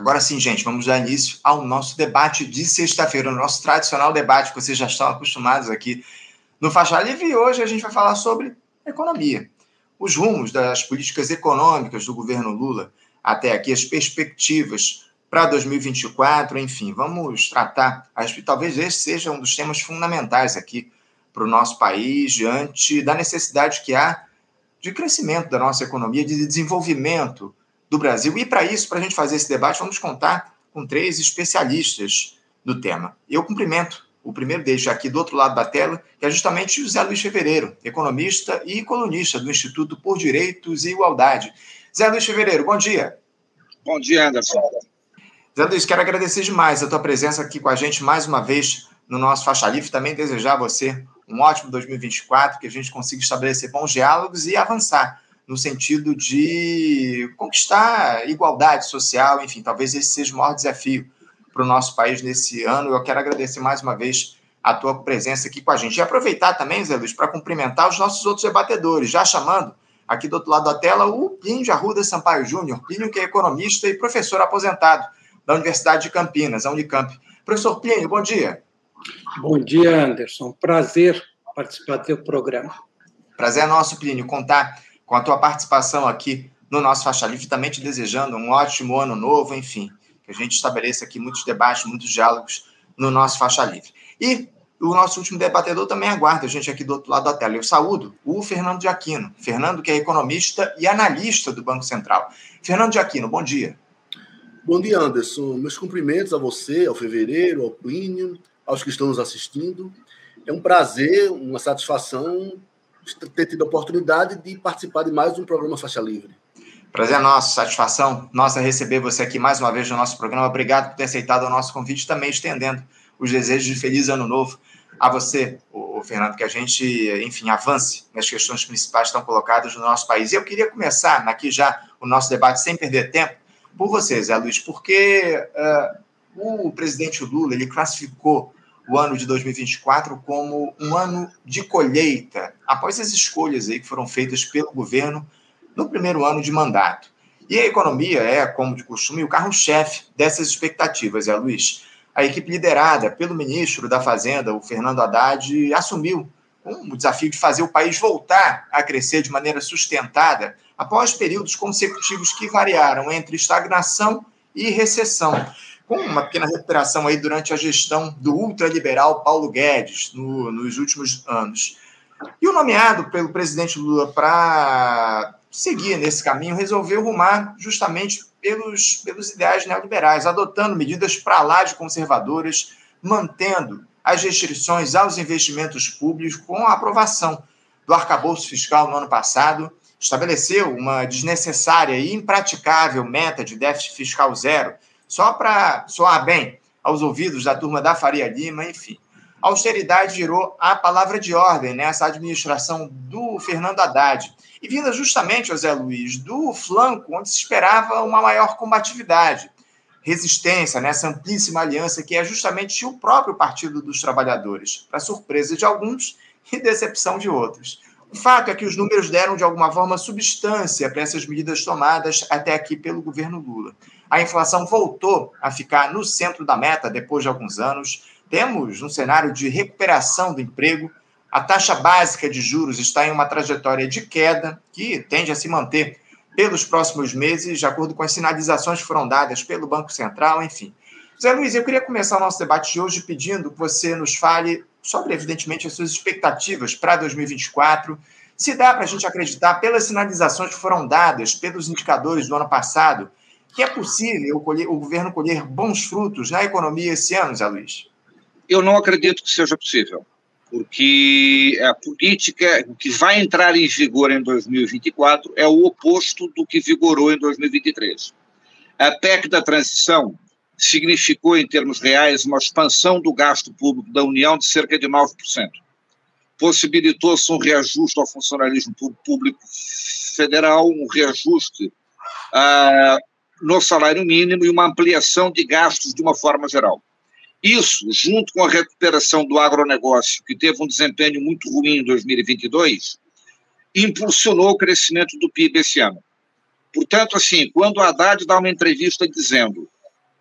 Agora sim, gente, vamos dar início ao nosso debate de sexta-feira, o nosso tradicional debate que vocês já estão acostumados aqui no Faixa Livre. E hoje a gente vai falar sobre economia, os rumos das políticas econômicas do governo Lula até aqui, as perspectivas para 2024, enfim, vamos tratar. Talvez esse seja um dos temas fundamentais aqui para o nosso país, diante da necessidade que há de crescimento da nossa economia, de desenvolvimento do Brasil. E para isso, para a gente fazer esse debate, vamos contar com três especialistas do tema. Eu cumprimento o primeiro deles aqui do outro lado da tela, que é justamente José Luiz Fevereiro, economista e colunista do Instituto por Direitos e Igualdade. Zé Luiz Fevereiro, bom dia. Bom dia, Anderson. Zé Luiz, quero agradecer demais a tua presença aqui com a gente mais uma vez no nosso Faixa Livre. Também desejar a você um ótimo 2024, que a gente consiga estabelecer bons diálogos e avançar no sentido de conquistar igualdade social, enfim, talvez esse seja o maior desafio para o nosso país nesse ano. Eu quero agradecer mais uma vez a tua presença aqui com a gente. E aproveitar também, Zé Luiz, para cumprimentar os nossos outros debatedores, já chamando aqui do outro lado da tela o Plínio de Arruda Sampaio Júnior, Plínio que é economista e professor aposentado da Universidade de Campinas, a Unicamp. Professor Plínio, bom dia. Bom dia, Anderson. Prazer participar do teu programa. Prazer é nosso, Plínio, contar com a tua participação aqui no nosso Faixa Livre, também te desejando um ótimo ano novo, enfim, que a gente estabeleça aqui muitos debates, muitos diálogos no nosso Faixa Livre. E o nosso último debatedor também aguarda a gente aqui do outro lado da tela. Eu saúdo o Fernando de Aquino. Fernando, que é economista e analista do Banco Central. Fernando de Aquino, bom dia. Bom dia, Anderson. Meus cumprimentos a você, ao Fevereiro, ao Plínio, aos que estão nos assistindo. É um prazer, uma satisfação ter tido a oportunidade de participar de mais um programa Faixa Livre. Prazer é nosso, satisfação nossa receber você aqui mais uma vez no nosso programa. Obrigado por ter aceitado o nosso convite, também estendendo os desejos de feliz ano novo a você, o Fernando, que a gente, enfim, avance nas questões principais que estão colocadas no nosso país. E eu queria começar aqui já o nosso debate sem perder tempo por você, Zé Luiz, porque uh, o presidente Lula ele classificou o ano de 2024 como um ano de colheita, após as escolhas aí que foram feitas pelo governo no primeiro ano de mandato. E a economia é, como de costume, o carro-chefe dessas expectativas, é Luiz. A equipe liderada pelo ministro da Fazenda, o Fernando Haddad, assumiu o desafio de fazer o país voltar a crescer de maneira sustentada após períodos consecutivos que variaram entre estagnação e recessão com uma pequena recuperação aí durante a gestão do ultraliberal Paulo Guedes no, nos últimos anos. E o nomeado pelo presidente Lula para seguir nesse caminho resolveu rumar justamente pelos, pelos ideais neoliberais, adotando medidas para lá de conservadoras, mantendo as restrições aos investimentos públicos com a aprovação do arcabouço fiscal no ano passado, estabeleceu uma desnecessária e impraticável meta de déficit fiscal zero só para soar bem aos ouvidos da turma da Faria Lima, enfim. A austeridade virou a palavra de ordem nessa administração do Fernando Haddad. E vinda justamente, José Luiz, do flanco onde se esperava uma maior combatividade, resistência nessa amplíssima aliança que é justamente o próprio Partido dos Trabalhadores, para surpresa de alguns e decepção de outros. O fato é que os números deram, de alguma forma, substância para essas medidas tomadas até aqui pelo governo Lula a inflação voltou a ficar no centro da meta depois de alguns anos. Temos um cenário de recuperação do emprego. A taxa básica de juros está em uma trajetória de queda que tende a se manter pelos próximos meses, de acordo com as sinalizações que foram dadas pelo Banco Central, enfim. Zé Luiz, eu queria começar o nosso debate de hoje pedindo que você nos fale sobre, evidentemente, as suas expectativas para 2024. Se dá para a gente acreditar, pelas sinalizações que foram dadas pelos indicadores do ano passado, que é possível o, governo colher bons frutos na economia esse ano, Zé Luiz? Eu não acredito que seja possível, porque a política que vai entrar em vigor em 2024 é o oposto do que vigorou em 2023. A PEC da transição significou, em termos reais, uma expansão do gasto público da União de cerca de 9%. Possibilitou-se um reajuste ao funcionalismo público federal, um reajuste uh, no salário mínimo e uma ampliação de gastos de uma forma geral. Isso, junto com a recuperação do agronegócio, que teve um desempenho muito ruim em 2022, impulsionou o crescimento do PIB esse ano. Portanto, assim, quando o Haddad dá uma entrevista dizendo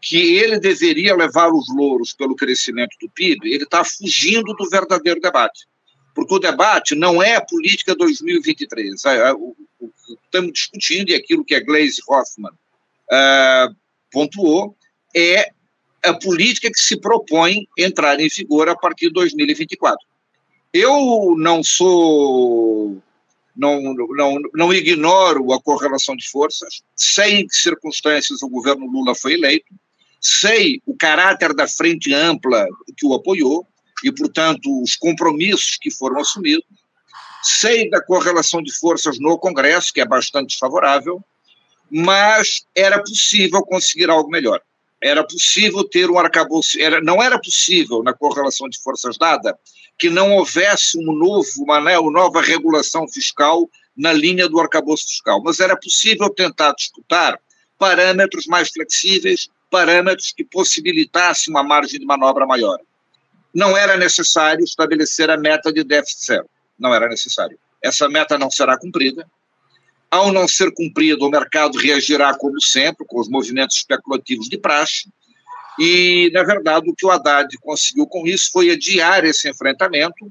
que ele deveria levar os louros pelo crescimento do PIB, ele está fugindo do verdadeiro debate. Porque o debate não é a política 2023. É, é, o, que estamos discutindo, e aquilo que a Glaze Hoffman uh, pontuou, é a política que se propõe entrar em vigor a partir de 2024. Eu não sou. Não, não, não ignoro a correlação de forças, sei em que circunstâncias o governo Lula foi eleito, sei o caráter da frente ampla que o apoiou e, portanto, os compromissos que foram assumidos, sei da correlação de forças no Congresso, que é bastante favorável, mas era possível conseguir algo melhor era possível ter um arcabouço, era, não era possível, na correlação de forças dada, que não houvesse um novo, uma, né, uma nova regulação fiscal na linha do arcabouço fiscal, mas era possível tentar disputar parâmetros mais flexíveis, parâmetros que possibilitassem uma margem de manobra maior. Não era necessário estabelecer a meta de déficit zero, não era necessário. Essa meta não será cumprida, ao não ser cumprido, o mercado reagirá como sempre, com os movimentos especulativos de praxe, e, na verdade, o que o Haddad conseguiu com isso foi adiar esse enfrentamento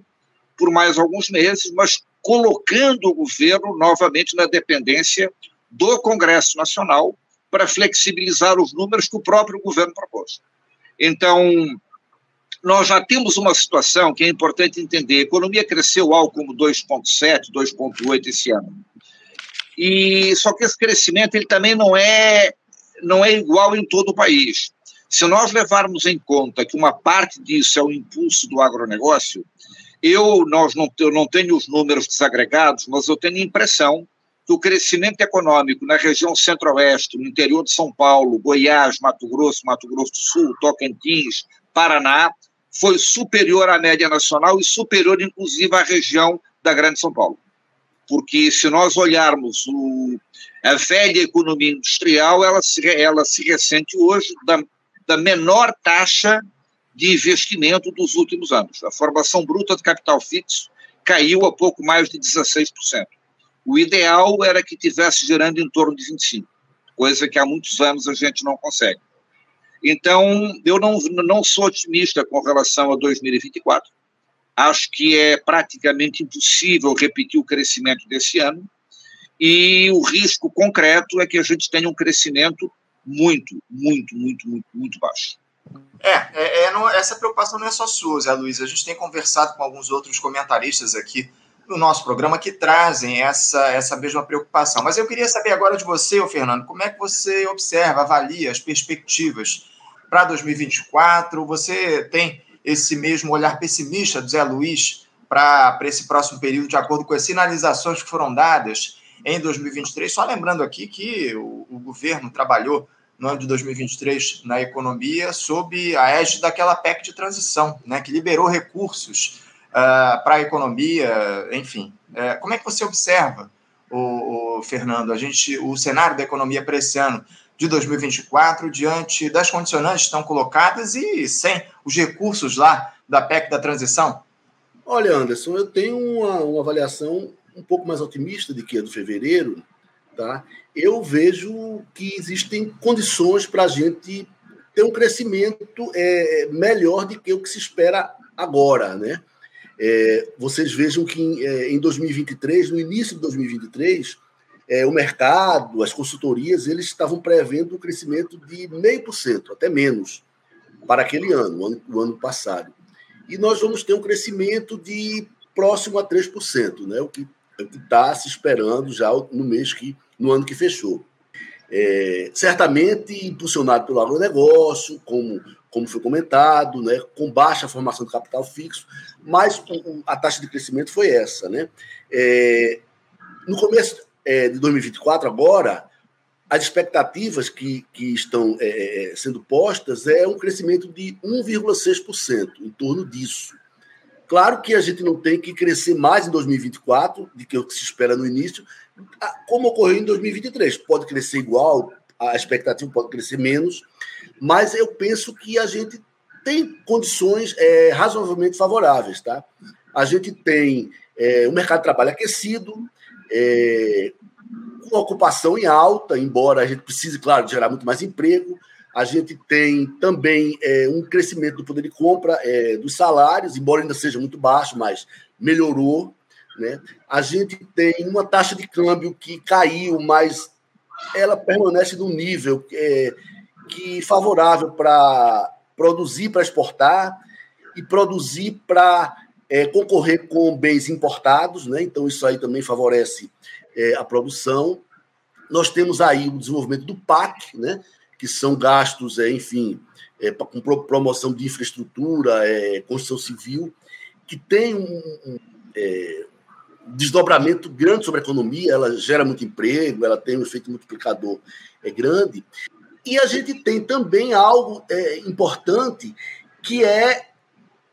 por mais alguns meses, mas colocando o governo novamente na dependência do Congresso Nacional para flexibilizar os números que o próprio governo propôs. Então, nós já temos uma situação que é importante entender. A economia cresceu algo como 2,7%, 2,8% esse ano. E só que esse crescimento ele também não é não é igual em todo o país. Se nós levarmos em conta que uma parte disso é o impulso do agronegócio, eu, nós não, eu não tenho os números desagregados, mas eu tenho a impressão que o crescimento econômico na região centro-oeste, no interior de São Paulo, Goiás, Mato Grosso, Mato Grosso do Sul, Tocantins, Paraná, foi superior à média nacional e superior, inclusive, à região da Grande São Paulo porque se nós olharmos o, a velha economia industrial, ela se, ela se ressente hoje da, da menor taxa de investimento dos últimos anos. A formação bruta de capital fixo caiu a pouco mais de 16%. O ideal era que tivesse gerando em torno de 25%, coisa que há muitos anos a gente não consegue. Então, eu não, não sou otimista com relação a 2024 acho que é praticamente impossível repetir o crescimento desse ano, e o risco concreto é que a gente tenha um crescimento muito, muito, muito, muito, muito baixo. É, é, é não, essa preocupação não é só sua, Zé Luiz. A gente tem conversado com alguns outros comentaristas aqui no nosso programa que trazem essa, essa mesma preocupação. Mas eu queria saber agora de você, Fernando, como é que você observa, avalia as perspectivas para 2024? Você tem esse mesmo olhar pessimista do Zé Luiz para esse próximo período, de acordo com as sinalizações que foram dadas em 2023. Só lembrando aqui que o, o governo trabalhou no ano de 2023 na economia sob a égide daquela PEC de transição, né, que liberou recursos uh, para a economia, enfim. Uh, como é que você observa, o, o, Fernando, a gente, o cenário da economia para esse ano? De 2024 diante das condicionantes que estão colocadas e sem os recursos lá da PEC da transição? Olha, Anderson, eu tenho uma, uma avaliação um pouco mais otimista do que a do fevereiro. Tá? Eu vejo que existem condições para a gente ter um crescimento é, melhor do que o que se espera agora. Né? É, vocês vejam que em, é, em 2023, no início de 2023, é, o mercado, as consultorias, eles estavam prevendo um crescimento de 0,5%, até menos, para aquele ano, o ano, o ano passado. E nós vamos ter um crescimento de próximo a 3%, né? o que está se esperando já no mês que, no ano que fechou. É, certamente impulsionado pelo agronegócio, como, como foi comentado, né, com baixa formação de capital fixo, mas a taxa de crescimento foi essa. Né? É, no começo, é, de 2024, agora, as expectativas que, que estão é, é, sendo postas é um crescimento de 1,6%, em torno disso. Claro que a gente não tem que crescer mais em 2024 do que o que se espera no início, como ocorreu em 2023. Pode crescer igual, a expectativa pode crescer menos, mas eu penso que a gente tem condições é, razoavelmente favoráveis. Tá? A gente tem é, um mercado de trabalho aquecido, é, com ocupação em alta, embora a gente precise, claro, gerar muito mais emprego. a gente tem também é, um crescimento do poder de compra é, dos salários, embora ainda seja muito baixo, mas melhorou. Né? A gente tem uma taxa de câmbio que caiu, mas ela permanece no nível é, que favorável para produzir para exportar e produzir para é, concorrer com bens importados, né? então isso aí também favorece é, a produção. Nós temos aí o desenvolvimento do PAC, né? que são gastos, é, enfim, é, com promoção de infraestrutura, é, construção civil, que tem um, um é, desdobramento grande sobre a economia, ela gera muito emprego, ela tem um efeito multiplicador é, grande. E a gente tem também algo é, importante, que é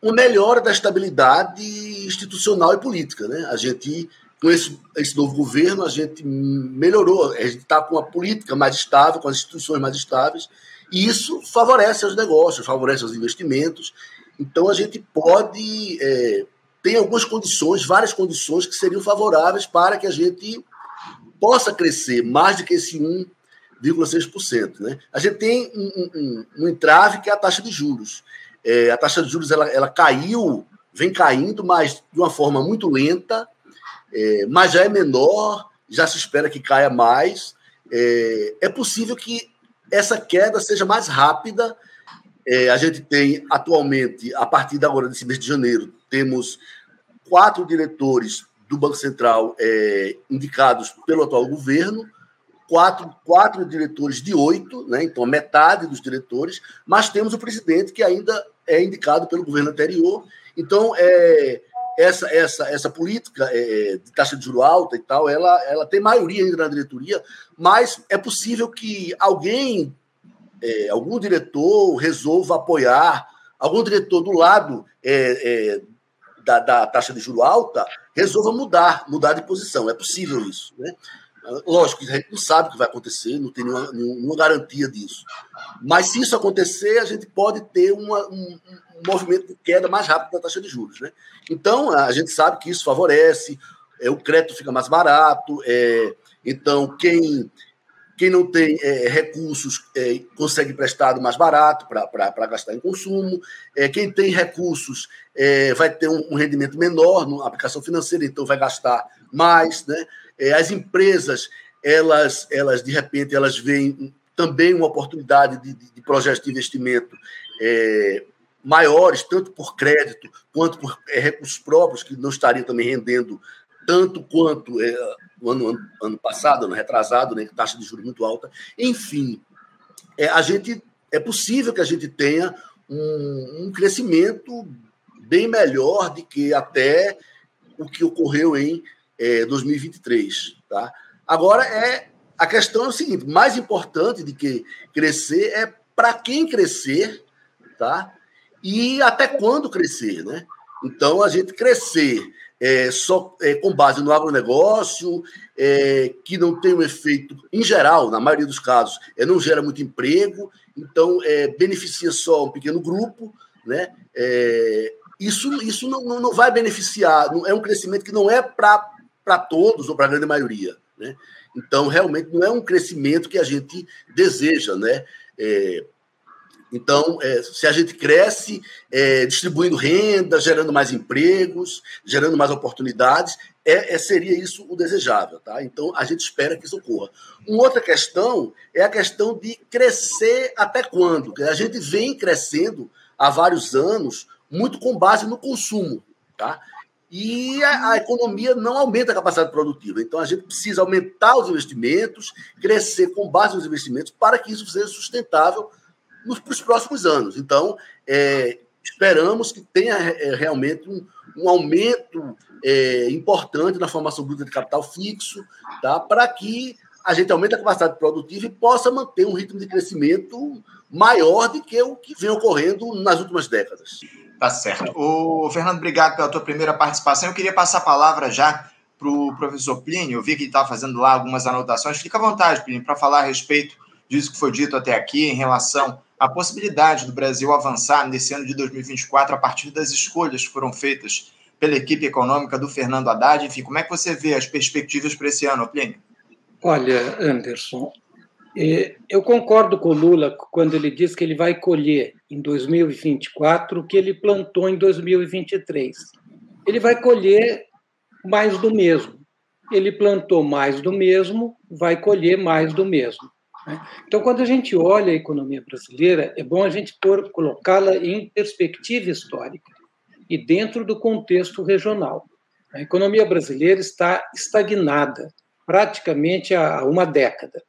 uma melhora da estabilidade institucional e política. Né? A gente, com esse, esse novo governo, a gente melhorou, a gente está com uma política mais estável, com as instituições mais estáveis, e isso favorece os negócios, favorece os investimentos. Então, a gente pode é, tem algumas condições, várias condições que seriam favoráveis para que a gente possa crescer mais do que esse 1,6%. Né? A gente tem um, um, um, entrave que é a taxa de juros. É, a taxa de juros ela, ela caiu, vem caindo, mas de uma forma muito lenta, é, mas já é menor, já se espera que caia mais. É, é possível que essa queda seja mais rápida. É, a gente tem atualmente, a partir de agora, desse mês de janeiro, temos quatro diretores do Banco Central é, indicados pelo atual governo, quatro, quatro diretores de oito, né, então metade dos diretores, mas temos o presidente que ainda é indicado pelo governo anterior. Então, é, essa, essa, essa política é, de taxa de juro alta e tal, ela, ela tem maioria ainda na diretoria, mas é possível que alguém, é, algum diretor resolva apoiar, algum diretor do lado é, é da, da taxa de juro alta resolva mudar, mudar de posição. É possível isso. Né? Lógico que a gente não sabe o que vai acontecer, não tem nenhuma, nenhuma garantia disso. Mas se isso acontecer, a gente pode ter uma, um, um, movimento de queda mais rápido da taxa de juros. Né? Então, a gente sabe que isso favorece, é, o crédito fica mais barato, é, então quem quem não tem é, recursos é, consegue emprestado mais barato para gastar em consumo. É, quem tem recursos é, vai ter um, um, rendimento menor na aplicação financeira, então vai gastar mais. Né? É, as empresas, elas, elas, de repente, elas veem também uma oportunidade de, de, projetos de investimento é, maiores, tanto por crédito quanto por recursos próprios, que não estariam também rendendo tanto quanto no ano, ano, ano passado, ano retrasado, né, taxa de juros muito alta. Enfim, é, a gente é possível que a gente tenha um, um crescimento bem melhor do que até o que ocorreu em é, 2023. Tá? Agora, é a questão é o seguinte: mais importante do que crescer é para quem crescer, tá? E até quando crescer, né? Então, a gente crescer é, só é, com base no agronegócio, é, que não tem um efeito, em geral, na maioria dos casos, é, não gera muito emprego, então é, beneficia só um pequeno grupo, né? É, isso isso não, não vai beneficiar, é um crescimento que não é para todos ou para a grande maioria. Né? Então, realmente, não é um crescimento que a gente deseja. Né? É, então, é, se a gente cresce é, distribuindo renda, gerando mais empregos, gerando mais oportunidades, é, é, seria isso o desejável. Tá? Então, a gente espera que isso ocorra. Uma outra questão é a questão de crescer até quando? A gente vem crescendo há vários anos muito com base no consumo. Tá? E a, a, economia não aumenta a capacidade produtiva. Então, a gente precisa aumentar os investimentos, crescer com base nos investimentos, para que isso seja sustentável nos, para os próximos anos. Então, é, esperamos que tenha é, realmente um, um aumento é, importante na formação bruta de capital fixo, tá? para que a gente aumente a capacidade produtiva e possa manter um ritmo de crescimento maior do que o que vem ocorrendo nas últimas décadas. Tá certo. O Fernando, obrigado pela tua primeira participação. Eu queria passar a palavra já para o professor Plínio. Eu vi que ele estava fazendo lá algumas anotações. Fica à vontade, Plínio, para falar a respeito disso que foi dito até aqui em relação à possibilidade do Brasil avançar nesse ano de 2024 a partir das escolhas que foram feitas pela equipe econômica do Fernando Haddad. Enfim, como é que você vê as perspectivas para esse ano, Plínio? Olha, Anderson, eu concordo com o Lula quando ele diz que ele vai colher em 2024 o que ele plantou em 2023. Ele vai colher mais do mesmo. Ele plantou mais do mesmo, vai colher mais do mesmo. Né? Então, quando a gente olha a economia brasileira, é bom a gente colocá-la em perspectiva histórica e dentro do contexto regional. A economia brasileira está estagnada praticamente há uma década.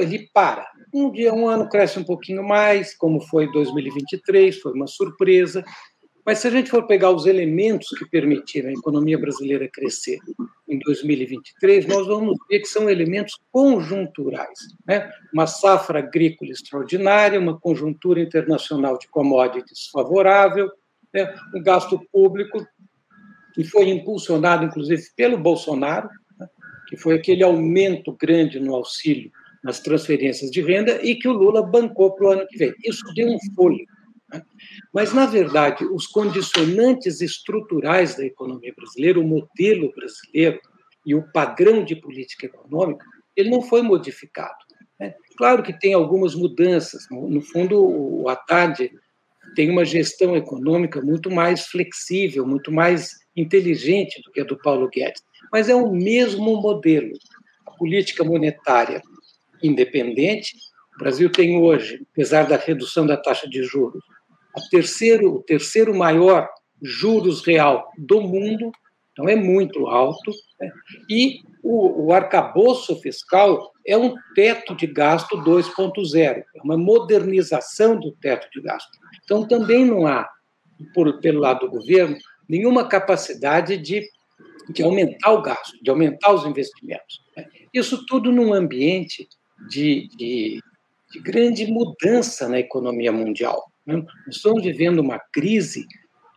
Ele para. Um dia, um ano cresce um pouquinho mais, como foi 2023, foi uma surpresa. Mas se a gente for pegar os elementos que permitiram a economia brasileira crescer em 2023, nós vamos ver que são elementos conjunturais. Né? Uma safra agrícola extraordinária, uma conjuntura internacional de commodities favorável, né? um gasto público que foi impulsionado, inclusive, pelo Bolsonaro, né? que foi aquele aumento grande no auxílio nas transferências de renda e que o Lula bancou para o ano que vem. Isso deu um fôlego. Né? Mas, na verdade, os condicionantes estruturais da economia brasileira, o modelo brasileiro e o padrão de política econômica, ele não foi modificado. Né? Claro que tem algumas mudanças. No fundo, o Haddad tem uma gestão econômica muito mais flexível, muito mais inteligente do que a do Paulo Guedes. Mas é o mesmo modelo. A política monetária independente. O Brasil tem hoje, apesar da redução da taxa de juros, terceiro, o terceiro maior juros real do mundo, então é muito alto, né? e o, o arcabouço fiscal é um teto de gasto 2.0, é uma modernização do teto de gasto. Então também não há, por, pelo lado do governo, nenhuma capacidade de, de aumentar o gasto, de aumentar os investimentos. Né? Isso tudo num ambiente de, de, de grande mudança na economia mundial. Né? Nós estamos vivendo uma crise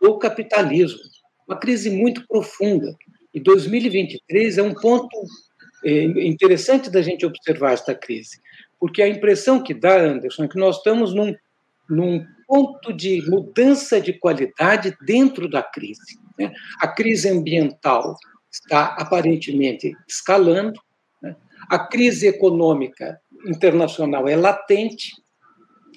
do capitalismo, uma crise muito profunda. E 2023 é um ponto é, interessante da gente observar esta crise, porque a impressão que dá, Anderson, é que nós estamos num, num ponto de mudança de qualidade dentro da crise. Né? A crise ambiental está aparentemente escalando, a crise econômica internacional é latente,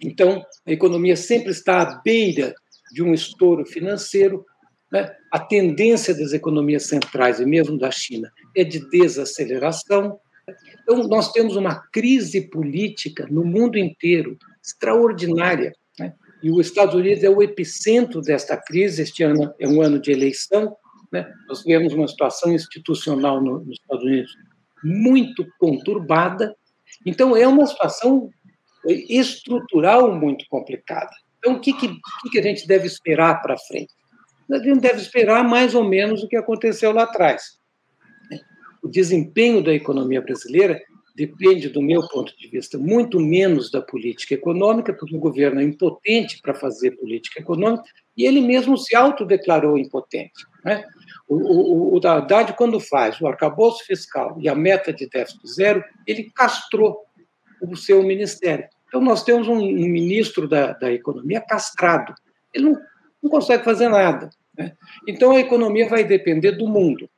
então a economia sempre está à beira de um estouro financeiro. Né? A tendência das economias centrais, e mesmo da China, é de desaceleração. Então, nós temos uma crise política no mundo inteiro extraordinária. Né? E os Estados Unidos é o epicentro desta crise. Este ano é um ano de eleição. Né? Nós tivemos uma situação institucional nos Estados Unidos muito conturbada. Então, é uma situação estrutural muito complicada. Então, o que, que, que a gente deve esperar para frente? A gente deve esperar mais ou menos o que aconteceu lá atrás. O desempenho da economia brasileira depende, do meu ponto de vista, muito menos da política econômica, porque o governo é impotente para fazer política econômica, e ele mesmo se autodeclarou impotente. Né? O, o, o Haddad, quando faz o arcabouço fiscal e a meta de déficit zero, ele castrou o seu ministério. Então, nós temos um, um ministro da, da Economia castrado. Ele não, não consegue fazer nada. Né? Então, a economia vai depender do mundo.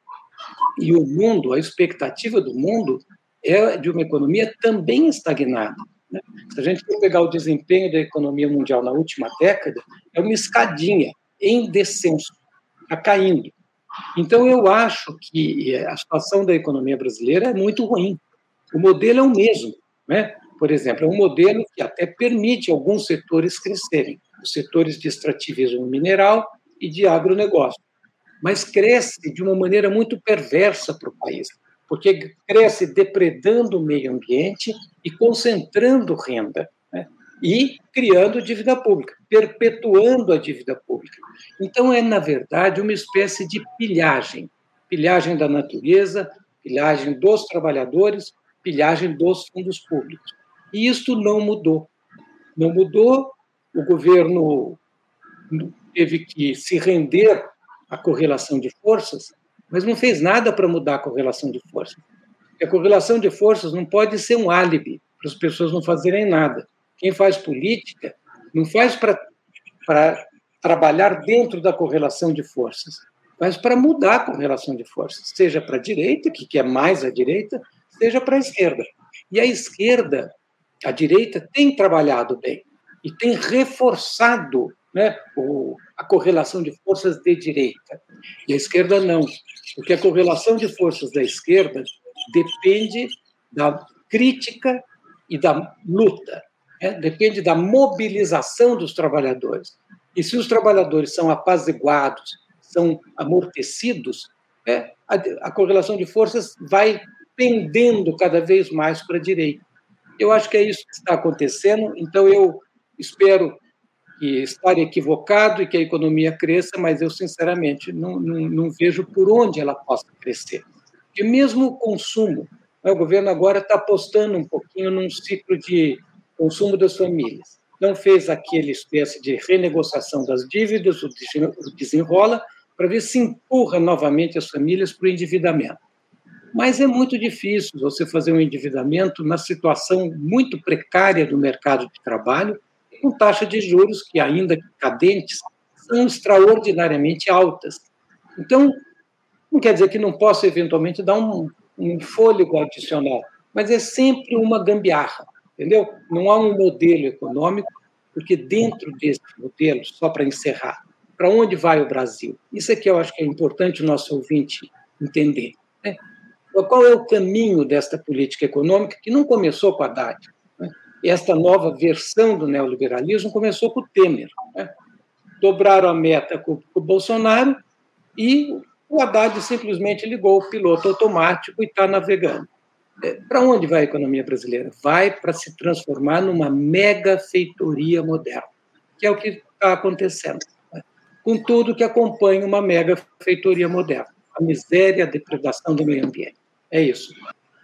E o mundo, a expectativa do mundo é de uma economia também estagnada. Né? Se a gente for pegar o desempenho da economia mundial na última década, é uma escadinha em descenso, está caindo. Então, eu acho que a situação da economia brasileira é muito ruim. O modelo é o mesmo. Né? Por exemplo, é um modelo que até permite alguns setores crescerem, os setores de extrativismo mineral e de agronegócio. Mas cresce de uma maneira muito perversa para o país, porque cresce depredando o meio ambiente e concentrando renda e criando dívida pública, perpetuando a dívida pública. Então, é, na verdade, uma espécie de pilhagem pilhagem da natureza, pilhagem dos trabalhadores, pilhagem dos fundos públicos. E isto não mudou. Não mudou, o governo teve que se render à correlação de forças, mas não fez nada para mudar a correlação de forças. a correlação de forças não pode ser um álibi para as pessoas não fazerem nada. Quem faz política não faz para trabalhar dentro da correlação de forças, faz para mudar a correlação de forças, seja para a direita, que quer mais a direita, seja para a esquerda. E a esquerda A direita tem trabalhado bem e tem reforçado né, o, a correlação de forças de direita. E a esquerda não, porque a correlação de forças da esquerda depende da crítica e da luta, né? depende da mobilização dos trabalhadores. E se os trabalhadores são apaziguados, são amortecidos, né? a, a correlação de forças vai pendendo cada vez mais para a direita. Eu acho que é isso que está acontecendo, então eu espero que estar equivocado e que a economia cresça, mas eu, sinceramente, não, não, não vejo por onde ela possa crescer. Porque mesmo o consumo, né, o governo agora está apostando um pouquinho num ciclo de consumo das famílias. Não fez aquele espécie de renegociação das dívidas, o desenrola, para ver se empurra novamente as famílias para o endividamento. Mas é muito difícil você fazer um endividamento na situação muito precária do mercado de trabalho, com taxa de juros que, ainda cadentes, são extraordinariamente altas. Então, não quer dizer que não possa eventualmente dar um, um fôlego adicional, mas é sempre uma gambiarra, entendeu? Não há um modelo econômico, porque dentro desse modelo, só para encerrar, para onde vai o Brasil? Isso é que eu acho que é importante o nosso ouvinte entender. Né? Qual é o caminho desta política econômica que não começou com a Haddad? esta nova versão do neoliberalismo começou com o Temer. Né? Dobraram a meta com, com o Bolsonaro e o Haddad simplesmente ligou o piloto automático e está navegando. É, para onde vai a economia brasileira? Vai para se transformar numa mega feitoria moderna, que é o que está acontecendo. Né? Com tudo que acompanha uma mega feitoria moderna: a miséria, a depredação do meio ambiente. É isso.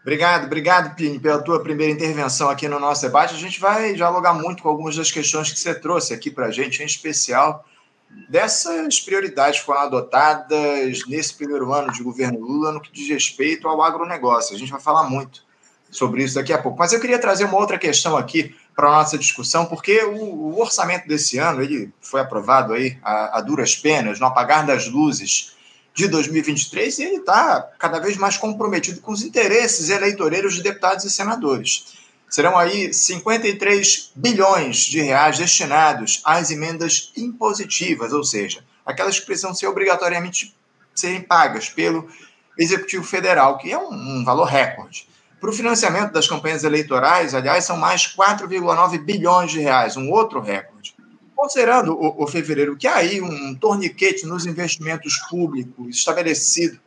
Obrigado, obrigado, Pini, pela tua primeira intervenção aqui no nosso debate. A gente vai dialogar muito com algumas das questões que você trouxe aqui para a gente, em especial dessas prioridades que foram adotadas nesse primeiro ano de governo Lula no que diz respeito ao agronegócio. A gente vai falar muito sobre isso daqui a pouco. Mas eu queria trazer uma outra questão aqui para a nossa discussão, porque o, o, orçamento desse ano ele foi aprovado aí a, a duras penas, no apagar das luzes de 2023 e ele está cada vez mais comprometido com os interesses eleitoreiros de deputados e senadores. Serão aí 53 bilhões de reais destinados às emendas impositivas, ou seja, aquelas que precisam ser obrigatoriamente serem pagas pelo Executivo Federal, que é um, um valor recorde. Para o financiamento das campanhas eleitorais, aliás, são mais 4,9 bilhões de reais, um outro recorde. Considerando o, o fevereiro que há aí um torniquete nos investimentos públicos estabelecido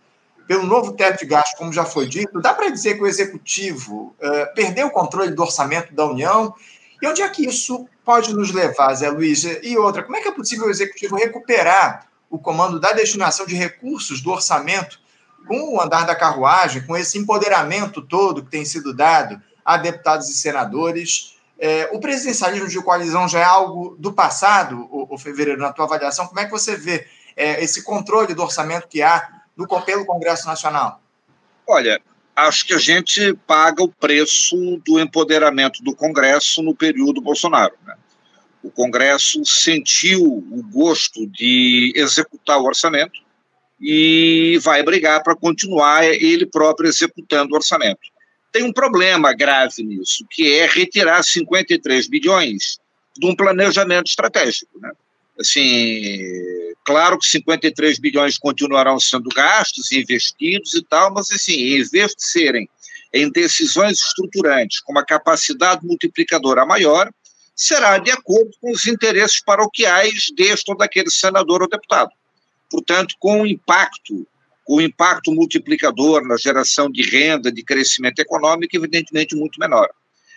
pelo novo teto de gastos, como já foi dito, dá para dizer que o executivo uh, perdeu o controle do orçamento da União? E onde é que isso pode nos levar, Zé Luiz? E outra, como é que é possível o executivo recuperar o comando da destinação de recursos do orçamento com o andar da carruagem, com esse empoderamento todo que tem sido dado a deputados e senadores? É, o presidencialismo de coalizão já é algo do passado, o, o Fevereiro, na tua avaliação? Como é que você vê é, esse controle do orçamento que há do, pelo Congresso Nacional? Olha, acho que a gente paga o preço do empoderamento do Congresso no período Bolsonaro. Né? O Congresso sentiu o gosto de executar o orçamento e vai brigar para continuar ele próprio executando o orçamento tem um problema grave nisso, que é retirar 53 bilhões de um planejamento estratégico. Né? Assim, claro que 53 bilhões continuarão sendo gastos, investidos e tal, mas assim, em vez de serem em decisões estruturantes com uma capacidade multiplicadora maior, será de acordo com os interesses paroquiais deste ou daquele senador ou deputado. Portanto, com um impacto o impacto multiplicador na geração de renda, de crescimento econômico, evidentemente muito menor.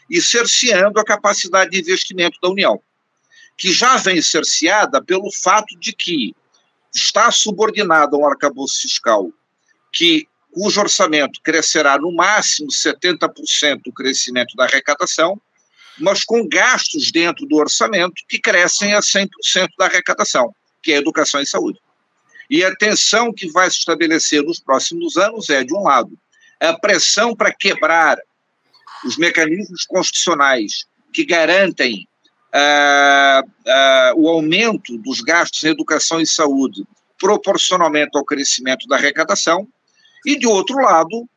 E cerceando a capacidade de investimento da União, que já vem cerceada pelo fato de que está subordinada a um arcabouço fiscal que cujo orçamento crescerá no máximo 70% do crescimento da arrecadação, mas com gastos dentro do orçamento que crescem a 100% da arrecadação, que é educação e saúde. E a tensão que vai se estabelecer nos próximos anos é, de um lado, a pressão para quebrar os mecanismos constitucionais que garantem uh, uh, o aumento dos gastos em educação e saúde proporcionalmente ao crescimento da arrecadação, e, de outro lado,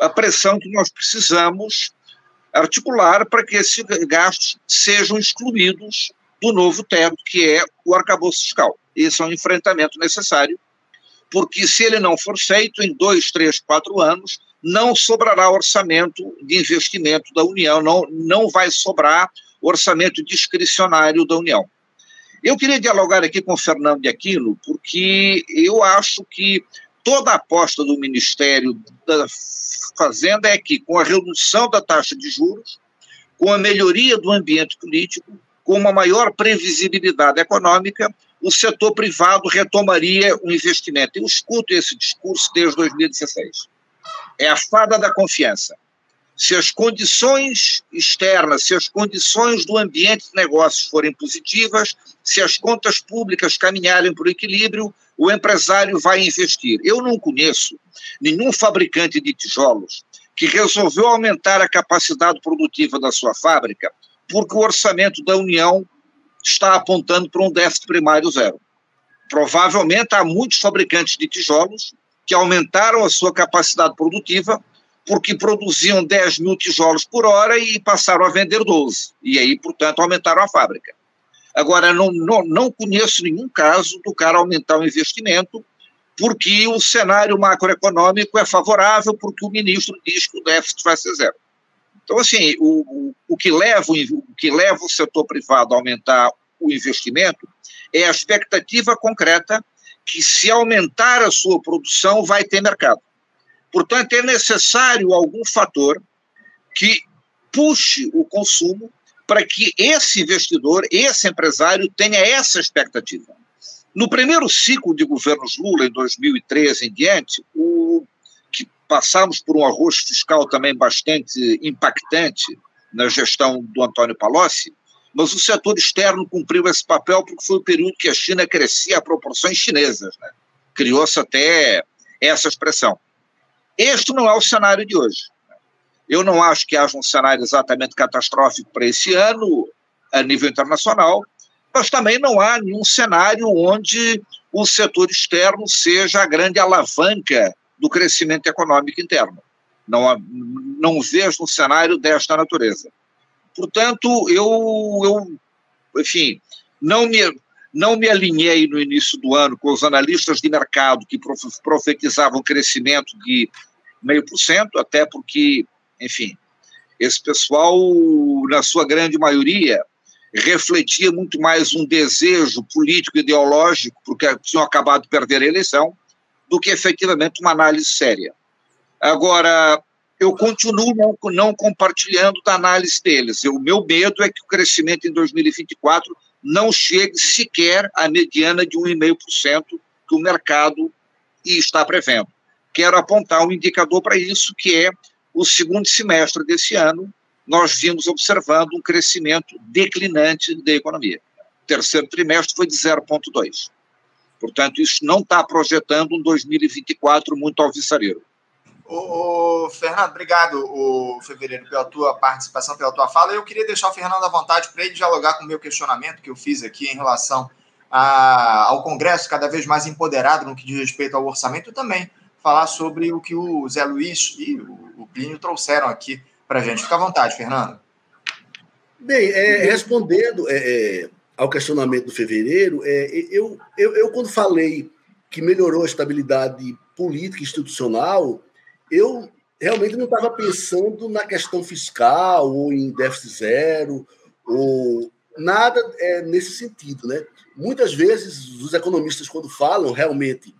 a pressão que nós precisamos articular para que esses gastos sejam excluídos do novo teto, que é o arcabouço fiscal. Esse é um enfrentamento necessário, porque se ele não for feito em dois, três, quatro anos, não sobrará orçamento de investimento da União, não, não vai sobrar orçamento discricionário da União. Eu queria dialogar aqui com o Fernando de Aquino, porque eu acho que toda a aposta do Ministério da Fazenda é que, com a redução da taxa de juros, com a melhoria do ambiente político, com uma maior previsibilidade econômica, o setor privado retomaria o investimento. Eu escuto esse discurso desde 2016. É a fada da confiança. Se as condições externas, se as condições do ambiente de negócios forem positivas, se as contas públicas caminharem para o equilíbrio, o empresário vai investir. Eu não conheço nenhum fabricante de tijolos que resolveu aumentar a capacidade produtiva da sua fábrica porque o orçamento da União está apontando para um déficit primário zero. Provavelmente há muitos fabricantes de tijolos que aumentaram a sua capacidade produtiva porque produziam 10 mil tijolos por hora e passaram a vender 12. E aí, portanto, aumentaram a fábrica. Agora, não, não, não conheço nenhum caso do cara aumentar o investimento porque o cenário macroeconômico é favorável, porque o ministro diz que o déficit vai ser zero. Então, assim, o, o, que leva, o que leva o setor privado a aumentar o investimento é a expectativa concreta que, se aumentar a sua produção, vai ter mercado. Portanto, é necessário algum fator que puxe o consumo para que esse investidor, esse empresário, tenha essa expectativa. No primeiro ciclo de governos Lula, em 2013 em diante, o que passamos por um arroz fiscal também bastante impactante na gestão do Antônio Palocci, mas o setor externo cumpriu esse papel porque foi o período que a China crescia a proporções chinesas. Né? Criou-se até essa expressão. Este não é o cenário de hoje. Eu não acho que haja um cenário exatamente catastrófico para esse ano, a nível internacional, mas também não há nenhum cenário onde o setor externo seja a grande alavanca do crescimento econômico interno. Não, não vejo um cenário desta natureza. Portanto, eu, eu enfim, não me, não me alinhei no início do ano com os analistas de mercado que profetizavam crescimento de meio por cento, até porque, enfim, esse pessoal, na sua grande maioria, refletia muito mais um desejo político ideológico, porque tinham acabado de perder a eleição, do que efetivamente uma análise séria. Agora, eu continuo não, não compartilhando da análise deles. O meu medo é que o crescimento em 2024 não chegue sequer à mediana de 1,5% que o mercado está prevendo. Quero apontar um indicador para isso, que é o segundo semestre desse ano, nós vimos observando um crescimento declinante da economia. O terceiro trimestre foi de 0,2%. Portanto, isso não está projetando um 2024 muito alvissareiro. O, Fernando, obrigado, o Fevereiro, pela tua participação, pela tua fala. Eu queria deixar o Fernando à vontade para ele dialogar com o meu questionamento que eu fiz aqui em relação a, ao Congresso cada vez mais empoderado no que diz respeito ao orçamento e também falar sobre o que o Zé Luiz e o, o Plínio trouxeram aqui para a gente. Fica à vontade, Fernando. Bem, é, respondendo é, é, ao questionamento do fevereiro, é, eu, eu, eu, quando falei que melhorou a estabilidade política e institucional, eu realmente não estava pensando na questão fiscal ou em déficit zero ou nada é, nesse sentido, né? Muitas vezes os economistas quando falam realmente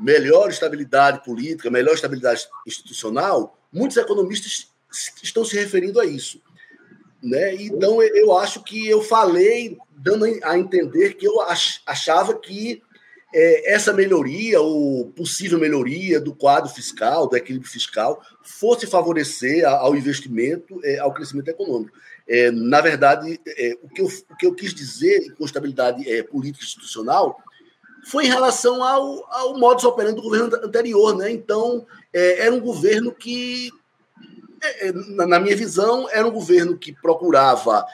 melhor estabilidade política, melhor estabilidade institucional, muitos economistas estão se referindo a isso, né? Então eu acho que eu falei dando a entender que eu achava que é, essa melhoria, ou possível melhoria do quadro fiscal, do equilíbrio fiscal, fosse favorecer ao investimento, é, ao crescimento econômico. É, na verdade, é, o, que eu, o que eu quis dizer com estabilidade é, política institucional foi em relação ao, ao modus operandi do governo anterior. Né? Então, é, era um governo que, na minha visão, era um governo que procurava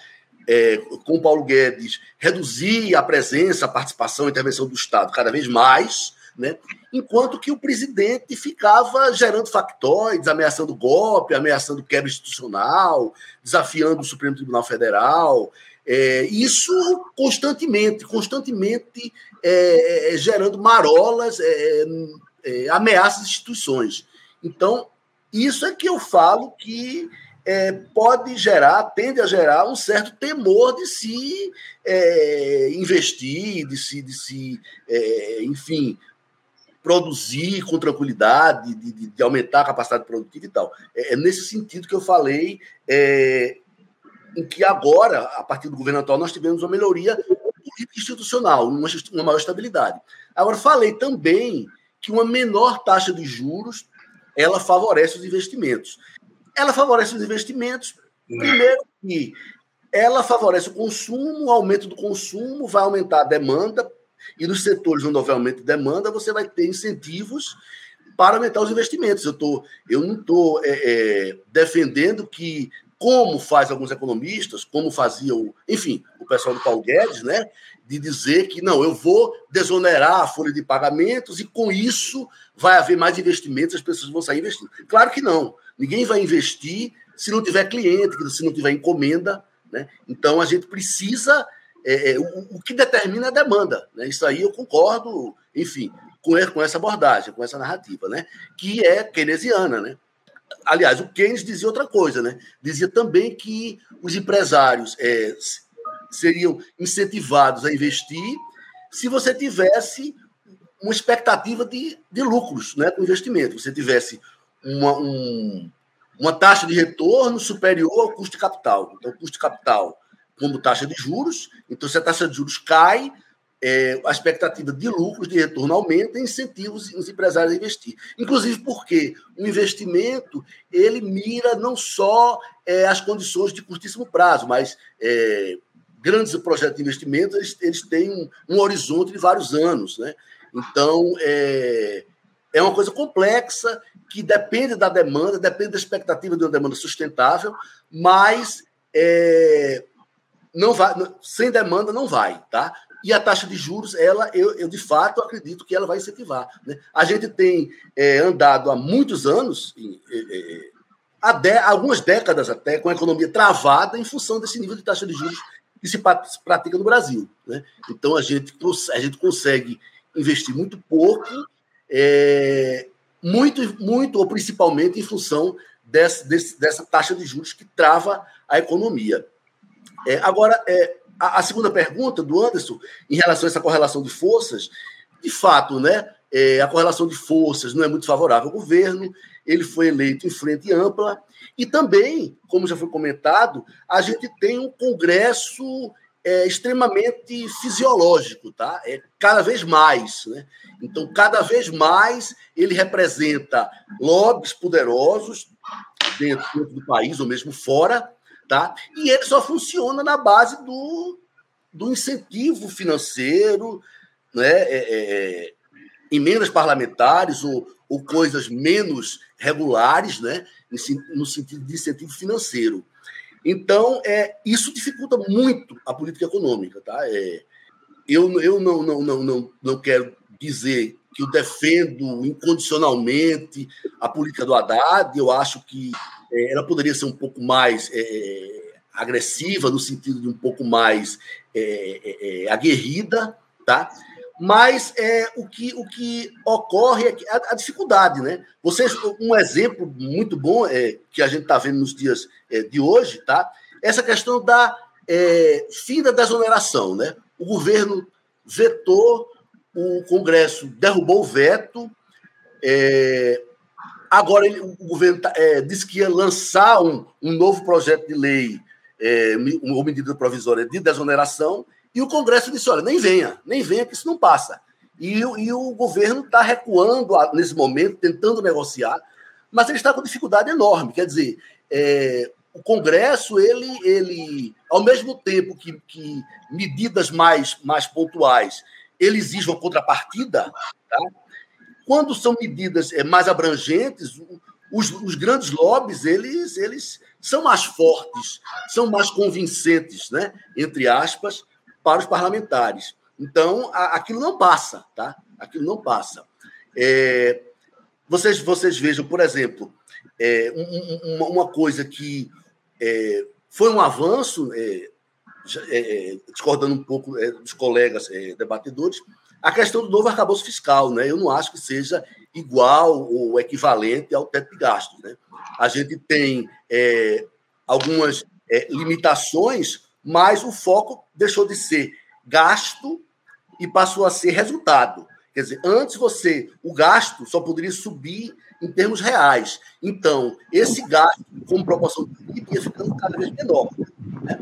é, com Paulo Guedes, reduzir a presença, a participação, a intervenção do Estado cada vez mais, né? enquanto que o presidente ficava gerando factóides, ameaçando golpe, ameaçando quebra institucional, desafiando o Supremo Tribunal Federal. É, isso constantemente, constantemente é, é, gerando marolas, é, é, ameaças às instituições. Então, isso é que eu falo que é, pode gerar, tende a gerar um certo temor de se é, investir, de se, de se é, enfim, produzir com tranquilidade, de, de, de, aumentar a capacidade produtiva e tal. É, é, nesse sentido que eu falei, é, em que agora, a partir do governo atual, nós tivemos uma melhoria institucional, uma, uma maior estabilidade. Agora, falei também que uma menor taxa de juros ela favorece os investimentos. Ela favorece os investimentos, primeiro que ela favorece o consumo, o aumento do consumo vai aumentar a demanda, e nos setores onde houver aumento de demanda, você vai ter incentivos para aumentar os investimentos. Eu, tô, eu não estou é, é, defendendo que, como faz alguns economistas, como fazia o, enfim, o pessoal do Paulo Guedes, né, de dizer que não, eu vou desonerar a folha de pagamentos e com isso vai haver mais investimentos, as pessoas vão sair investindo. Claro que não. Ninguém vai investir se não tiver cliente, se não tiver encomenda. Né? Então a gente precisa. É, é, o, o, que determina é a demanda. Né? Isso aí eu concordo, enfim, com, com essa abordagem, com essa narrativa, né? que é keynesiana. Né? Aliás, o Keynes dizia outra coisa, né? Dizia também que os empresários é, seriam incentivados a investir se você tivesse uma expectativa de, de lucros né, com investimento. Você tivesse uma, um, uma taxa de retorno superior ao custo de capital. Então, o custo de capital como taxa de juros, então se a taxa de juros cai, é, a expectativa de lucros, de retorno aumenta incentivos os empresários a investir. Inclusive porque o investimento ele mira não só é, as condições de curtíssimo prazo, mas é, grandes projetos de investimento eles, eles têm um, um, horizonte de vários anos. Né? Então, é, é uma coisa complexa que depende da demanda, depende da expectativa de uma demanda sustentável, mas é, não vai, sem demanda não vai, tá? E a taxa de juros, ela, eu, eu de fato acredito que ela vai incentivar. Né? A gente tem é, andado há muitos anos, há de, algumas décadas até, com a economia travada em função desse nível de taxa de juros que se pratica no Brasil. Né? Então a gente, a gente consegue investir muito pouco, é, muito, muito ou principalmente em função desse, dessa taxa de juros que trava a economia. É, agora, é, a, a, segunda pergunta do Anderson, em relação a essa correlação de forças, de fato, né, é, a correlação de forças não é muito favorável ao governo, ele foi eleito em frente ampla, e também, como já foi comentado, a gente tem um Congresso é, extremamente fisiológico, tá? É cada vez mais, né? Então, cada vez mais ele representa lobbies poderosos dentro do país ou mesmo fora, tá? E ele só funciona na base do, do incentivo financeiro, né? É, é, é emendas parlamentares ou, ou coisas menos regulares, né? no sentido de incentivo financeiro. Então, é, isso dificulta muito a política econômica. Tá? É, eu eu não, não, não, não, não quero dizer que eu defendo incondicionalmente a política do Haddad, eu acho que é, ela poderia ser um pouco mais é, agressiva, no sentido de um pouco mais é, é, é aguerrida, tá? Mas é, o, que, o que ocorre é a, a dificuldade, né? Vocês, um exemplo muito bom é, que a gente está vendo nos dias é, de hoje, tá? Essa questão da é, fim da desoneração, né? O governo vetou, o Congresso derrubou o veto, é, agora ele, o governo tá, é, disse que ia lançar um, um novo projeto de lei, é, uma medida provisória de desoneração, e o Congresso disse: olha, nem venha, nem venha, que isso não passa. E, e o governo está recuando nesse momento, tentando negociar, mas ele está com dificuldade enorme. Quer dizer, é, o Congresso, ele, ele ao mesmo tempo que, que medidas mais, mais pontuais, ele exige uma contrapartida, tá? quando são medidas é, mais abrangentes, os, os, grandes lobbies, eles, eles são mais fortes, são mais convincentes, né? entre aspas, para os parlamentares. Então, a, aquilo não passa, tá? Aquilo não passa. É, vocês, vocês vejam, por exemplo, é, um, uma, uma, coisa que é, foi um avanço, é, é, discordando um pouco dos colegas debatedores, a questão do novo arcabouço fiscal. Né? Eu não acho que seja igual ou equivalente ao teto de gastos. Né? A gente tem algumas limitações, mas o foco deixou de ser gasto e passou a ser resultado. Quer dizer, antes você, o gasto só poderia subir em termos reais. Então, esse gasto, como proporção do PIB, ia ficando cada vez menor. Né?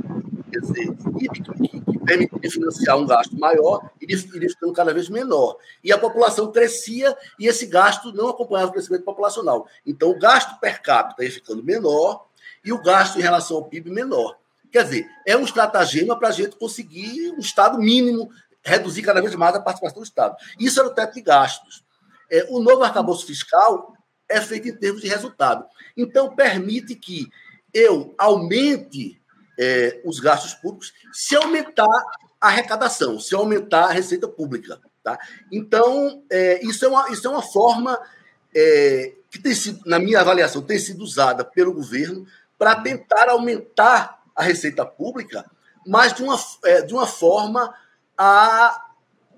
Quer dizer, o PIB que, permitia financiar um gasto maior iria, iria ficando cada vez menor. E a população crescia e esse gasto não acompanhava o crescimento populacional. Então, o gasto per capita ia ficando menor e o gasto em relação ao PIB menor. Quer dizer, é um estratagema para a gente conseguir um Estado mínimo reduzir cada vez mais a participação do Estado. Isso era o teto de gastos. É, o novo arcabouço fiscal é feito em termos de resultado. Então, permite que eu aumente é, os gastos públicos se aumentar a arrecadação, se aumentar a receita pública. Tá? Então, é, isso, é uma, isso é uma forma é, que tem sido, na minha avaliação, tem sido usada pelo governo para tentar aumentar a receita pública, mas de uma, é, de uma forma a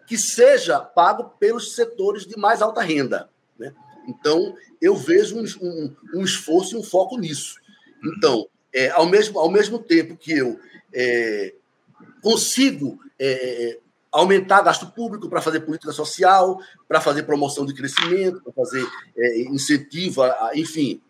que seja pago pelos setores de mais alta renda. Né? Então, eu vejo um, um, um, esforço e um foco nisso. Então, é, ao, mesmo, ao mesmo tempo que eu é, consigo é, aumentar gasto público para fazer política social, para fazer promoção de crescimento, para fazer é, incentivo, a, enfim,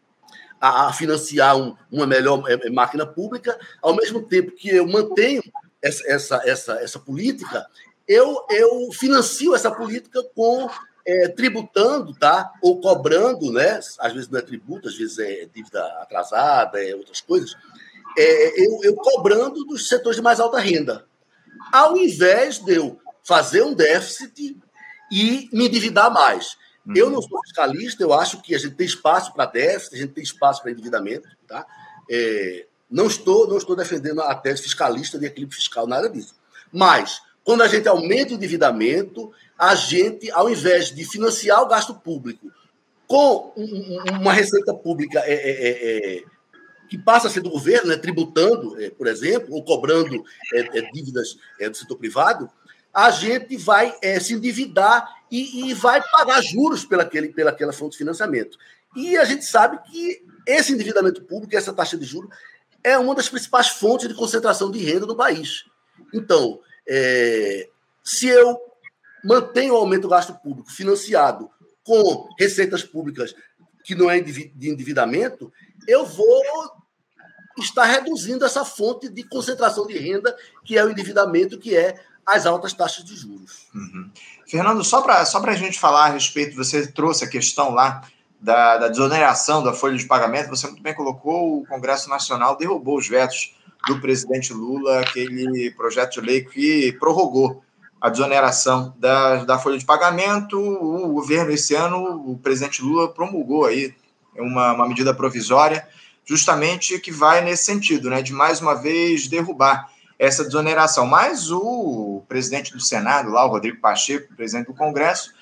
a, a financiar um, uma melhor é, máquina pública, ao mesmo tempo que eu mantenho essa, essa, essa, essa política, eu, eu financio essa política com é, tributando, tá? Ou cobrando, né? Às vezes não é tributo, às vezes é dívida atrasada, é outras coisas. É, eu, eu cobrando dos setores de mais alta renda, ao invés de eu fazer um déficit e me endividar mais. Uhum. Eu não sou fiscalista, eu acho que a gente tem espaço para déficit, a gente tem espaço para endividamento, tá? É, não estou, não estou defendendo a tese fiscalista de equilíbrio fiscal, nada disso. Mas, quando a gente aumenta o endividamento, a gente, ao invés de financiar o gasto público com uma receita pública é, é, é, é, que passa a ser do governo, né, tributando, é, por exemplo, ou cobrando é, dívidas do setor privado, a gente vai se endividar e, e, vai pagar juros pelaquele, pelaquela fonte de financiamento. E a gente sabe que esse endividamento público, essa taxa de juros, é uma das principais fontes de concentração de renda no país. Então, é, se eu mantenho o aumento do gasto público financiado com receitas públicas que não é de endividamento, eu vou estar reduzindo essa fonte de concentração de renda, que é o endividamento, que é as altas taxas de juros. Uhum. Fernando, só para só a gente falar a respeito, você trouxe a questão lá da, da desoneração da folha de pagamento, você muito bem colocou, o Congresso Nacional derrubou os vetos do presidente Lula, aquele projeto de lei que prorrogou a desoneração da, da folha de pagamento. O governo, esse ano, o presidente Lula promulgou aí uma, uma medida provisória, justamente que vai nesse sentido, né, de mais uma vez derrubar essa desoneração. Mas o presidente do Senado, lá, o Rodrigo Pacheco, presidente do Congresso,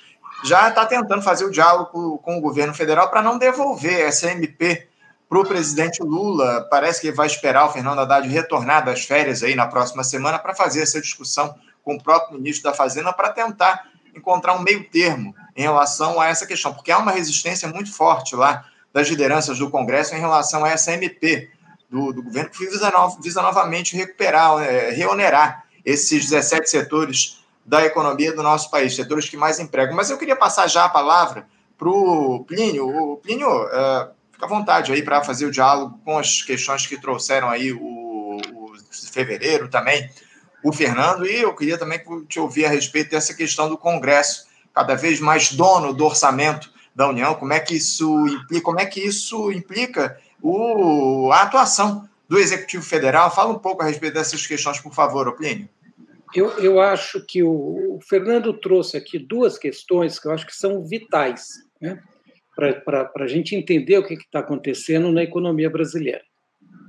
já está tentando fazer o diálogo com o governo federal para não devolver essa MP para o presidente Lula. Parece que vai esperar o Fernando Haddad retornar das férias aí na próxima semana para fazer essa discussão com o próprio ministro da Fazenda para tentar encontrar um meio termo em relação a essa questão, porque há uma resistência muito forte lá das lideranças do Congresso em relação a essa MP do, do governo, que visa, no, visa novamente recuperar, é, reonerar esses 17 setores da economia do nosso país, setores que mais empregam. Mas eu queria passar já a palavra para o Plínio. O Plínio, uh, fica à vontade aí para fazer o diálogo com as questões que trouxeram aí o, o fevereiro também, o Fernando, e eu queria também te ouvir a respeito dessa questão do Congresso, cada vez mais dono do orçamento da União, como é que isso implica, como é que isso implica o, a atuação do Executivo Federal. Fala um pouco a respeito dessas questões, por favor, Plínio. Eu, eu acho que o, o, Fernando trouxe aqui duas questões que eu acho que são vitais né, para a gente entender o que está acontecendo na economia brasileira.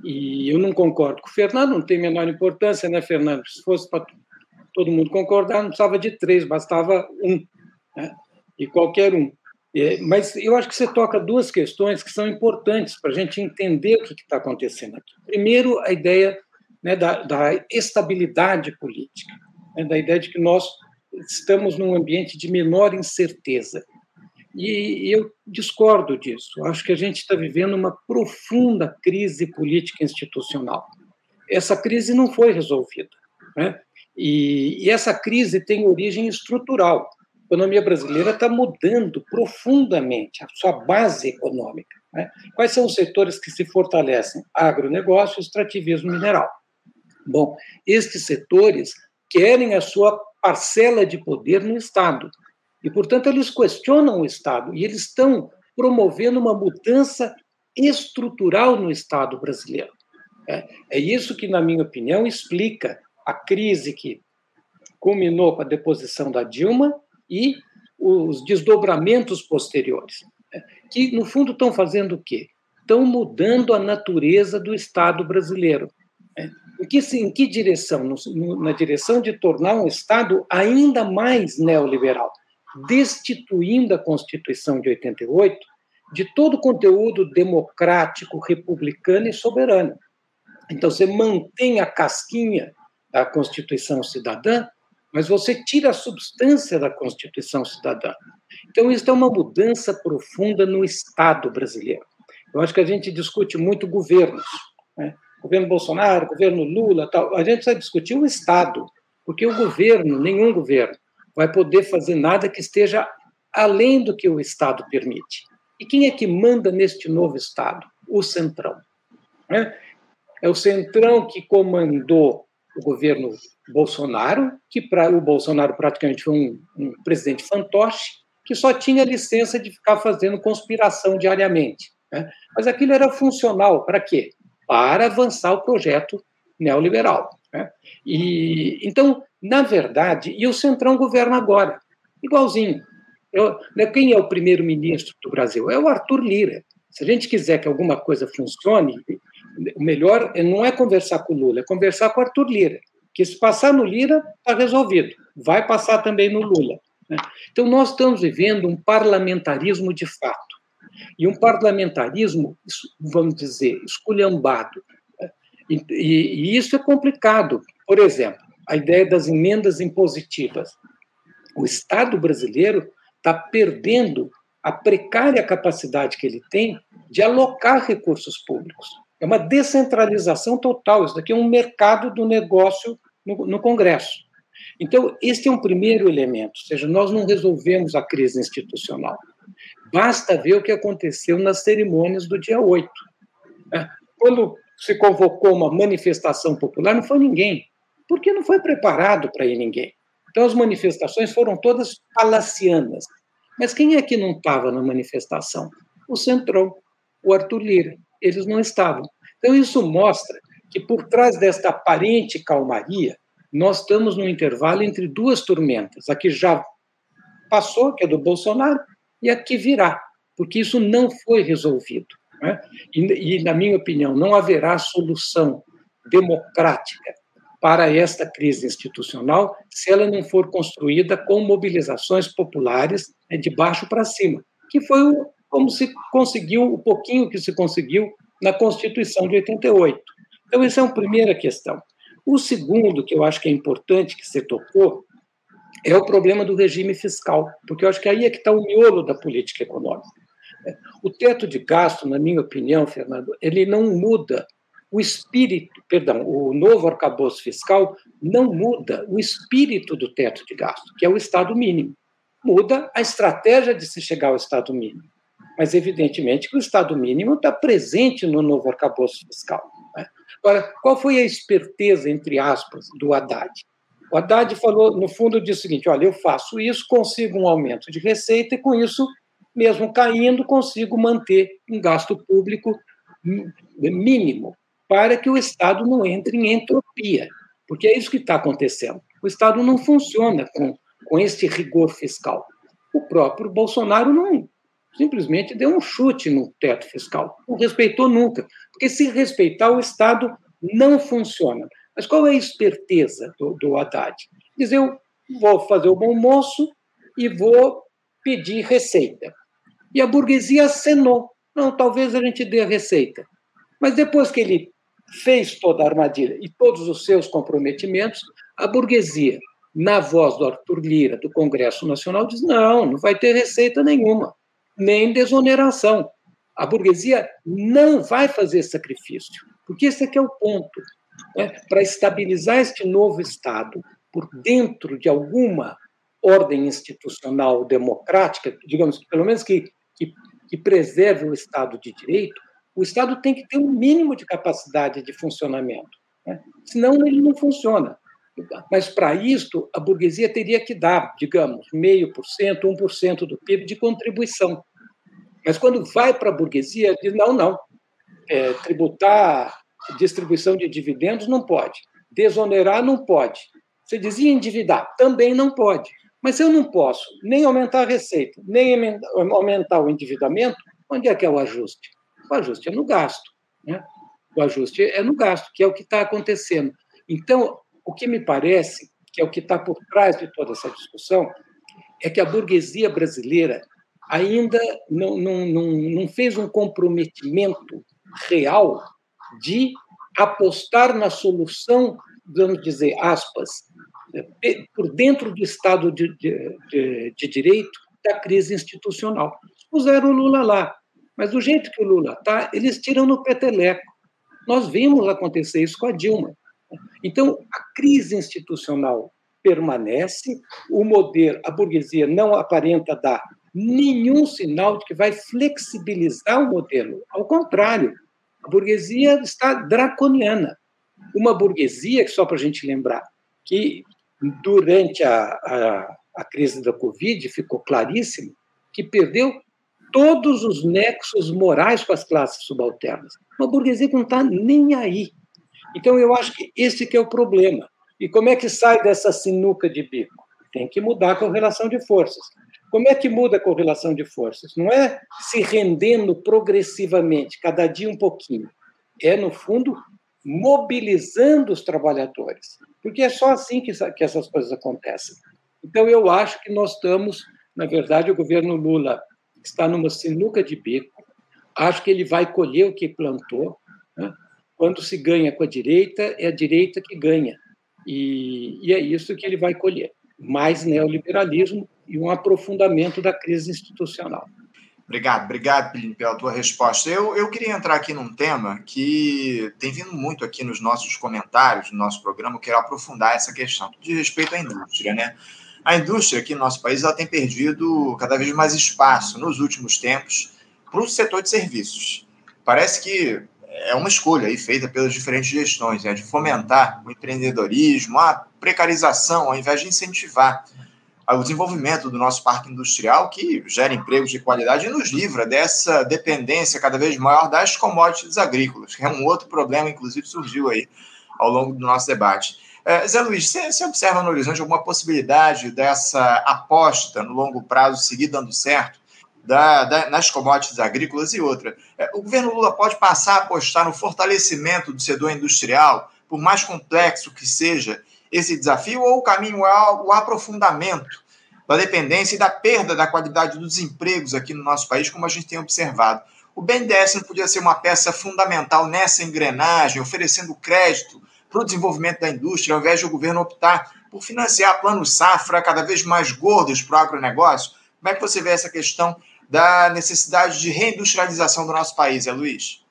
E eu não concordo com o Fernando, não tem menor importância, né, Fernando? Se fosse para todo mundo concordar, não precisava de três, bastava um, né, e qualquer um. É, mas eu acho que você toca duas questões que são importantes para a gente entender o que está acontecendo aqui. Primeiro, a ideia né, da, da, estabilidade política, né, da ideia de que nós estamos num ambiente de menor incerteza. E, e eu discordo disso. Acho que a gente está vivendo uma profunda crise política institucional. Essa crise não foi resolvida. Né? E, e essa crise tem origem estrutural economia brasileira está mudando profundamente a sua base econômica. Né? Quais são os setores que se fortalecem? Agronegócio, extrativismo mineral. Bom, estes setores querem a sua parcela de poder no Estado. E, portanto, eles questionam o Estado e eles estão promovendo uma mudança estrutural no Estado brasileiro. É, é isso que, na minha opinião, explica a crise que culminou com a deposição da Dilma e os desdobramentos posteriores, né, que, no fundo, estão fazendo o quê? Estão mudando a natureza do Estado brasileiro. Né. Em que, em que direção? na direção de tornar um Estado ainda mais neoliberal, destituindo a Constituição de 88 de todo o conteúdo democrático, republicano e soberano. Então, você mantém a casquinha da Constituição cidadã, mas você tira a substância da Constituição cidadã. Então, isso é uma mudança profunda no Estado brasileiro. Eu acho que a gente discute muito governos, né? governo Bolsonaro, governo Lula, tal. A gente precisa discutir o Estado, porque o governo, nenhum governo, vai poder fazer nada que esteja além do que o Estado permite. E quem é que manda neste novo Estado? O Centrão. Né? É o Centrão que comandou o governo Bolsonaro, que o Bolsonaro praticamente foi um, um, presidente fantoche, que só tinha licença de ficar fazendo conspiração diariamente. Né? Mas aquilo era funcional para quê? Para avançar o projeto neoliberal. Né? E então, na verdade, e o Centrão governa agora, igualzinho. Eu, né, quem é o primeiro-ministro do Brasil? É o Arthur Lira. Se a gente quiser que alguma coisa funcione, o melhor não é conversar com o Lula, é conversar com o Arthur Lira. Que se passar no Lira, está resolvido. Vai passar também no Lula. Né? Então, nós estamos vivendo um parlamentarismo de fato. E um parlamentarismo, vamos dizer, esculhambado. Né? E, e isso é complicado. Por exemplo, a ideia das emendas impositivas. O Estado brasileiro está perdendo a precária capacidade que ele tem de alocar recursos públicos. É uma descentralização total. Isso daqui é um mercado do negócio no, no Congresso. Então, este é um primeiro elemento, ou seja, nós não resolvemos a crise institucional. Basta ver o que aconteceu nas cerimônias do dia 8. Né? Quando se convocou uma manifestação popular, não foi ninguém, porque não foi preparado para ir ninguém. Então, as manifestações foram todas palacianas. Mas quem é que não estava na manifestação? O Centrão, o Arthur Lira eles não estavam. Então, isso mostra que, por trás desta aparente calmaria, nós estamos no intervalo entre duas tormentas. A que já passou, que é do Bolsonaro, e a que virá, porque isso não foi resolvido. Né? E, e, na minha opinião, não haverá solução democrática para esta crise institucional se ela não for construída com mobilizações populares né, de baixo para cima, que foi o, como se conseguiu, o pouquinho que se conseguiu na Constituição de 88. Então, essa é uma primeira questão. O segundo, que eu acho que é importante que você tocou, é o problema do regime fiscal, porque eu acho que aí é que está o miolo da política econômica. O teto de gasto, na minha opinião, Fernando, ele não muda o espírito, perdão, o novo arcabouço fiscal não muda o espírito do teto de gasto, que é o Estado mínimo. Muda a estratégia de se chegar ao Estado mínimo mas evidentemente que o Estado mínimo está presente no novo arcabouço fiscal. Né? Agora, qual foi a esperteza, entre aspas, do Haddad? O Haddad falou, no fundo, disse o seguinte: olha, eu faço isso, consigo um aumento de receita e com isso, mesmo caindo, consigo manter um gasto público mínimo para que o Estado não entre em entropia, porque é isso que está acontecendo. O Estado não funciona com, com este rigor fiscal. O próprio Bolsonaro não simplesmente deu um chute no teto fiscal. Não respeitou nunca. Porque se respeitar, o Estado não funciona. Mas qual é a esperteza do, do Haddad? Dizer, eu vou fazer o bom moço e vou pedir receita. E a burguesia acenou. Não, talvez a gente dê a receita. Mas depois que ele fez toda a armadilha e todos os seus comprometimentos, a burguesia, na voz do Arthur Lira, do Congresso Nacional, diz: não, não vai ter receita nenhuma, nem desoneração. A burguesia não vai fazer sacrifício, porque esse aqui é o ponto. Né? Para estabilizar este novo Estado por dentro de alguma ordem institucional democrática, digamos, pelo menos que, que, que preserve o Estado de Direito, o Estado tem que ter um mínimo de capacidade de funcionamento. Né? Senão, ele não funciona. Mas, para isto, a burguesia teria que dar, digamos, meio por cento, um por cento do PIB de contribuição. Mas, quando vai para a burguesia, diz: não, não, é, tributar distribuição de dividendos não pode, desonerar não pode. Você dizia endividar, também não pode. Mas eu não posso nem aumentar a receita, nem aumentar o endividamento, onde é que é o ajuste? O ajuste é no gasto. Né? O ajuste é no gasto, que é o que está acontecendo. Então, o que me parece que é o que está por trás de toda essa discussão é que a burguesia brasileira ainda não, não, não, não fez um comprometimento real de apostar na solução, vamos dizer, aspas, por dentro do Estado de, de, de, de Direito da crise institucional. Puseram o Lula lá, mas do jeito que o Lula está, eles tiram no peteleco. Nós vimos acontecer isso com a Dilma. Então, a crise institucional permanece, o modelo, a burguesia não aparenta dar nenhum sinal de que vai flexibilizar o modelo. Ao contrário, a burguesia está draconiana. Uma burguesia, que só para a gente lembrar, que durante a, a, a crise da Covid ficou claríssimo que perdeu todos os nexos morais com as classes subalternas. Uma burguesia que não está nem aí. Então, eu acho que esse que é o problema. E como é que sai dessa sinuca de bico? Tem que mudar a correlação de forças. Como é que muda a correlação de forças? Não é se rendendo progressivamente, cada dia um pouquinho. É, no fundo, mobilizando os trabalhadores. Porque é só assim que, que essas coisas acontecem. Então, eu acho que nós estamos, na verdade, o governo Lula está numa sinuca de bico. Acho que ele vai colher o que plantou. Né? Quando se ganha com a direita, é a direita que ganha. E, e é isso que ele vai colher: mais neoliberalismo e um aprofundamento da crise institucional. Obrigado, obrigado, Peline, pela tua resposta. Eu, eu queria entrar aqui num tema que tem vindo muito aqui nos nossos comentários, no nosso programa, eu quero aprofundar essa questão, de respeito à indústria, né? A indústria aqui no nosso país ela tem perdido cada vez mais espaço nos últimos tempos para o setor de serviços. Parece que é uma escolha aí feita pelas diferentes gestões, né, de fomentar o empreendedorismo, a precarização, ao invés de incentivar o desenvolvimento do nosso parque industrial, que gera empregos de qualidade e nos livra dessa dependência cada vez maior das commodities agrícolas, que é um outro problema, inclusive, surgiu aí ao longo do nosso debate. É, Zé Luiz, você, você observa no horizonte alguma possibilidade dessa aposta no longo prazo seguir dando certo da, da, nas commodities agrícolas e outra? É, o governo Lula pode passar a apostar no fortalecimento do setor industrial, por mais complexo que seja esse desafio, ou o caminho é o aprofundamento da dependência e da perda da qualidade dos empregos aqui no nosso país, como a gente tem observado? O BNDES não podia ser uma peça fundamental nessa engrenagem, oferecendo crédito para o desenvolvimento da indústria, ao invés de o governo optar por financiar planos safra cada vez mais gordos para o agronegócio? Como é que você vê essa questão da necessidade de reindustrialização do nosso país, é Luiz?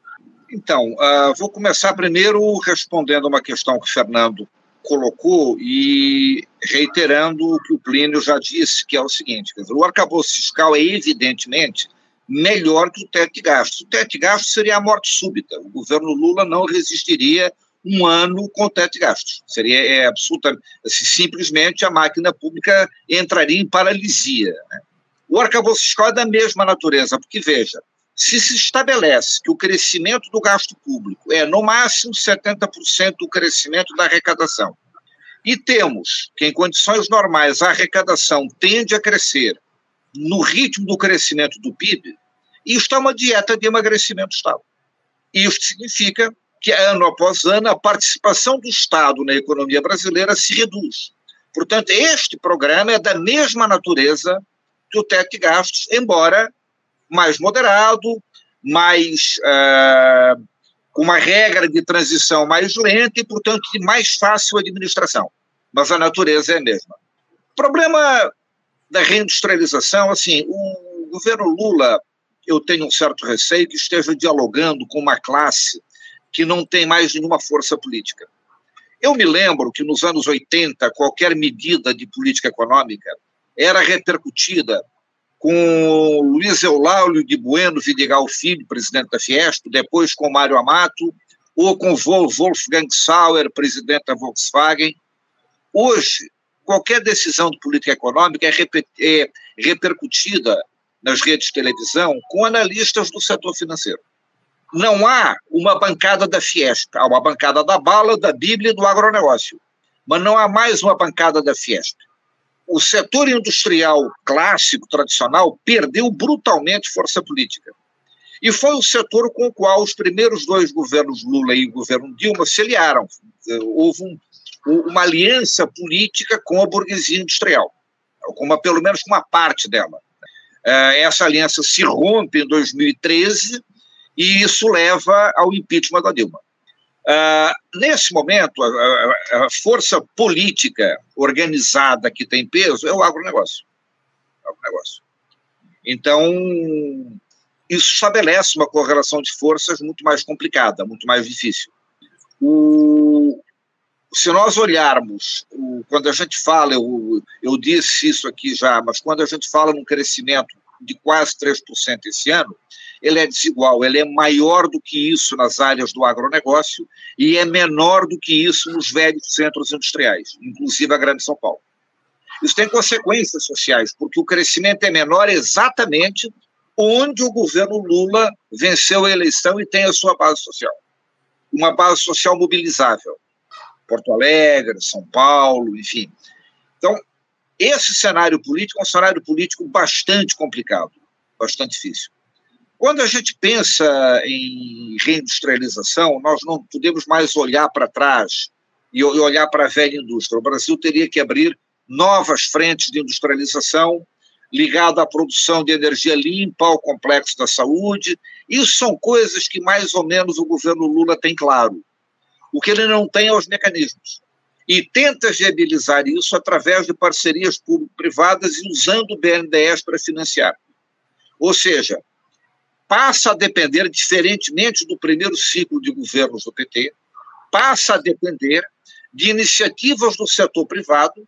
Então, uh, vou começar primeiro respondendo uma questão que o Fernando colocou e reiterando o que o Plínio já disse, que é o seguinte: o arcabouço fiscal é evidentemente melhor que o teto de gastos. O teto de gastos seria a morte súbita. O governo Lula não resistiria um ano com teto de gastos. Seria é, absolutamente, assim, simplesmente a máquina pública entraria em paralisia. Né? O arcabouço fiscal é da mesma natureza, porque, veja, se se estabelece que o crescimento do gasto público é, no máximo, 70% do crescimento da arrecadação, e temos que, em condições normais, a arrecadação tende a crescer no ritmo do crescimento do PIB, isto é uma dieta de emagrecimento do Estado. Isto significa que ano após ano a participação do Estado na economia brasileira se reduz. Portanto, este programa é da mesma natureza que o teto de gastos, embora mais moderado, mais uh, com uma regra de transição mais lenta e, portanto, de mais fácil administração. Mas a natureza é a mesma. O problema da reindustrialização, assim, o governo Lula, eu tenho um certo receio que esteja dialogando com uma classe que não tem mais nenhuma força política. Eu me lembro que nos anos 80, qualquer medida de política econômica era repercutida com Luiz Euláulio de Bueno Vidigal Filho, presidente da Fiesp, depois com Mário Amato, ou com Wolfgang Sauer, presidente da Volkswagen. Hoje, qualquer decisão de política econômica é, é repercutida nas redes de televisão com analistas do setor financeiro. Não há uma bancada da Fiesp, há uma bancada da bala, da Bíblia e do agronegócio, mas não há mais uma bancada da Fiesp o setor industrial clássico, tradicional, perdeu brutalmente força política. E foi o setor com o qual os primeiros dois governos Lula e o governo Dilma se aliaram. Houve um, uma aliança política com a burguesia industrial, uma, pelo menos com uma parte dela. É, essa aliança se rompe em 2013 e isso leva ao impeachment da Dilma. Uh, nesse momento, a, a, a, força política organizada que tem peso é o agronegócio. É o agronegócio. Então, isso estabelece uma correlação de forças muito mais complicada, muito mais difícil. O, se nós olharmos, o, quando a gente fala, eu, eu disse isso aqui já, mas quando a gente fala num crescimento de quase 3% esse ano, ele é desigual, ele é maior do que isso nas áreas do agronegócio e é menor do que isso nos velhos centros industriais, inclusive a Grande São Paulo. Isso tem consequências sociais, porque o crescimento é menor exatamente onde o governo Lula venceu a eleição e tem a sua base social. Uma base social mobilizável. Porto Alegre, São Paulo, enfim. Então, esse cenário político é um cenário político bastante complicado, bastante difícil. Quando a gente pensa em reindustrialização, nós não podemos mais olhar para trás e olhar para a velha indústria. O Brasil teria que abrir novas frentes de industrialização ligada à produção de energia limpa, ao complexo da saúde. Isso são coisas que mais ou menos o governo Lula tem claro. O que ele não tem é os mecanismos. E tenta viabilizar isso através de parcerias público-privadas e usando o BNDES para financiar. Ou seja, passa a depender, diferentemente do primeiro ciclo de governos do PT, passa a depender de iniciativas do setor privado,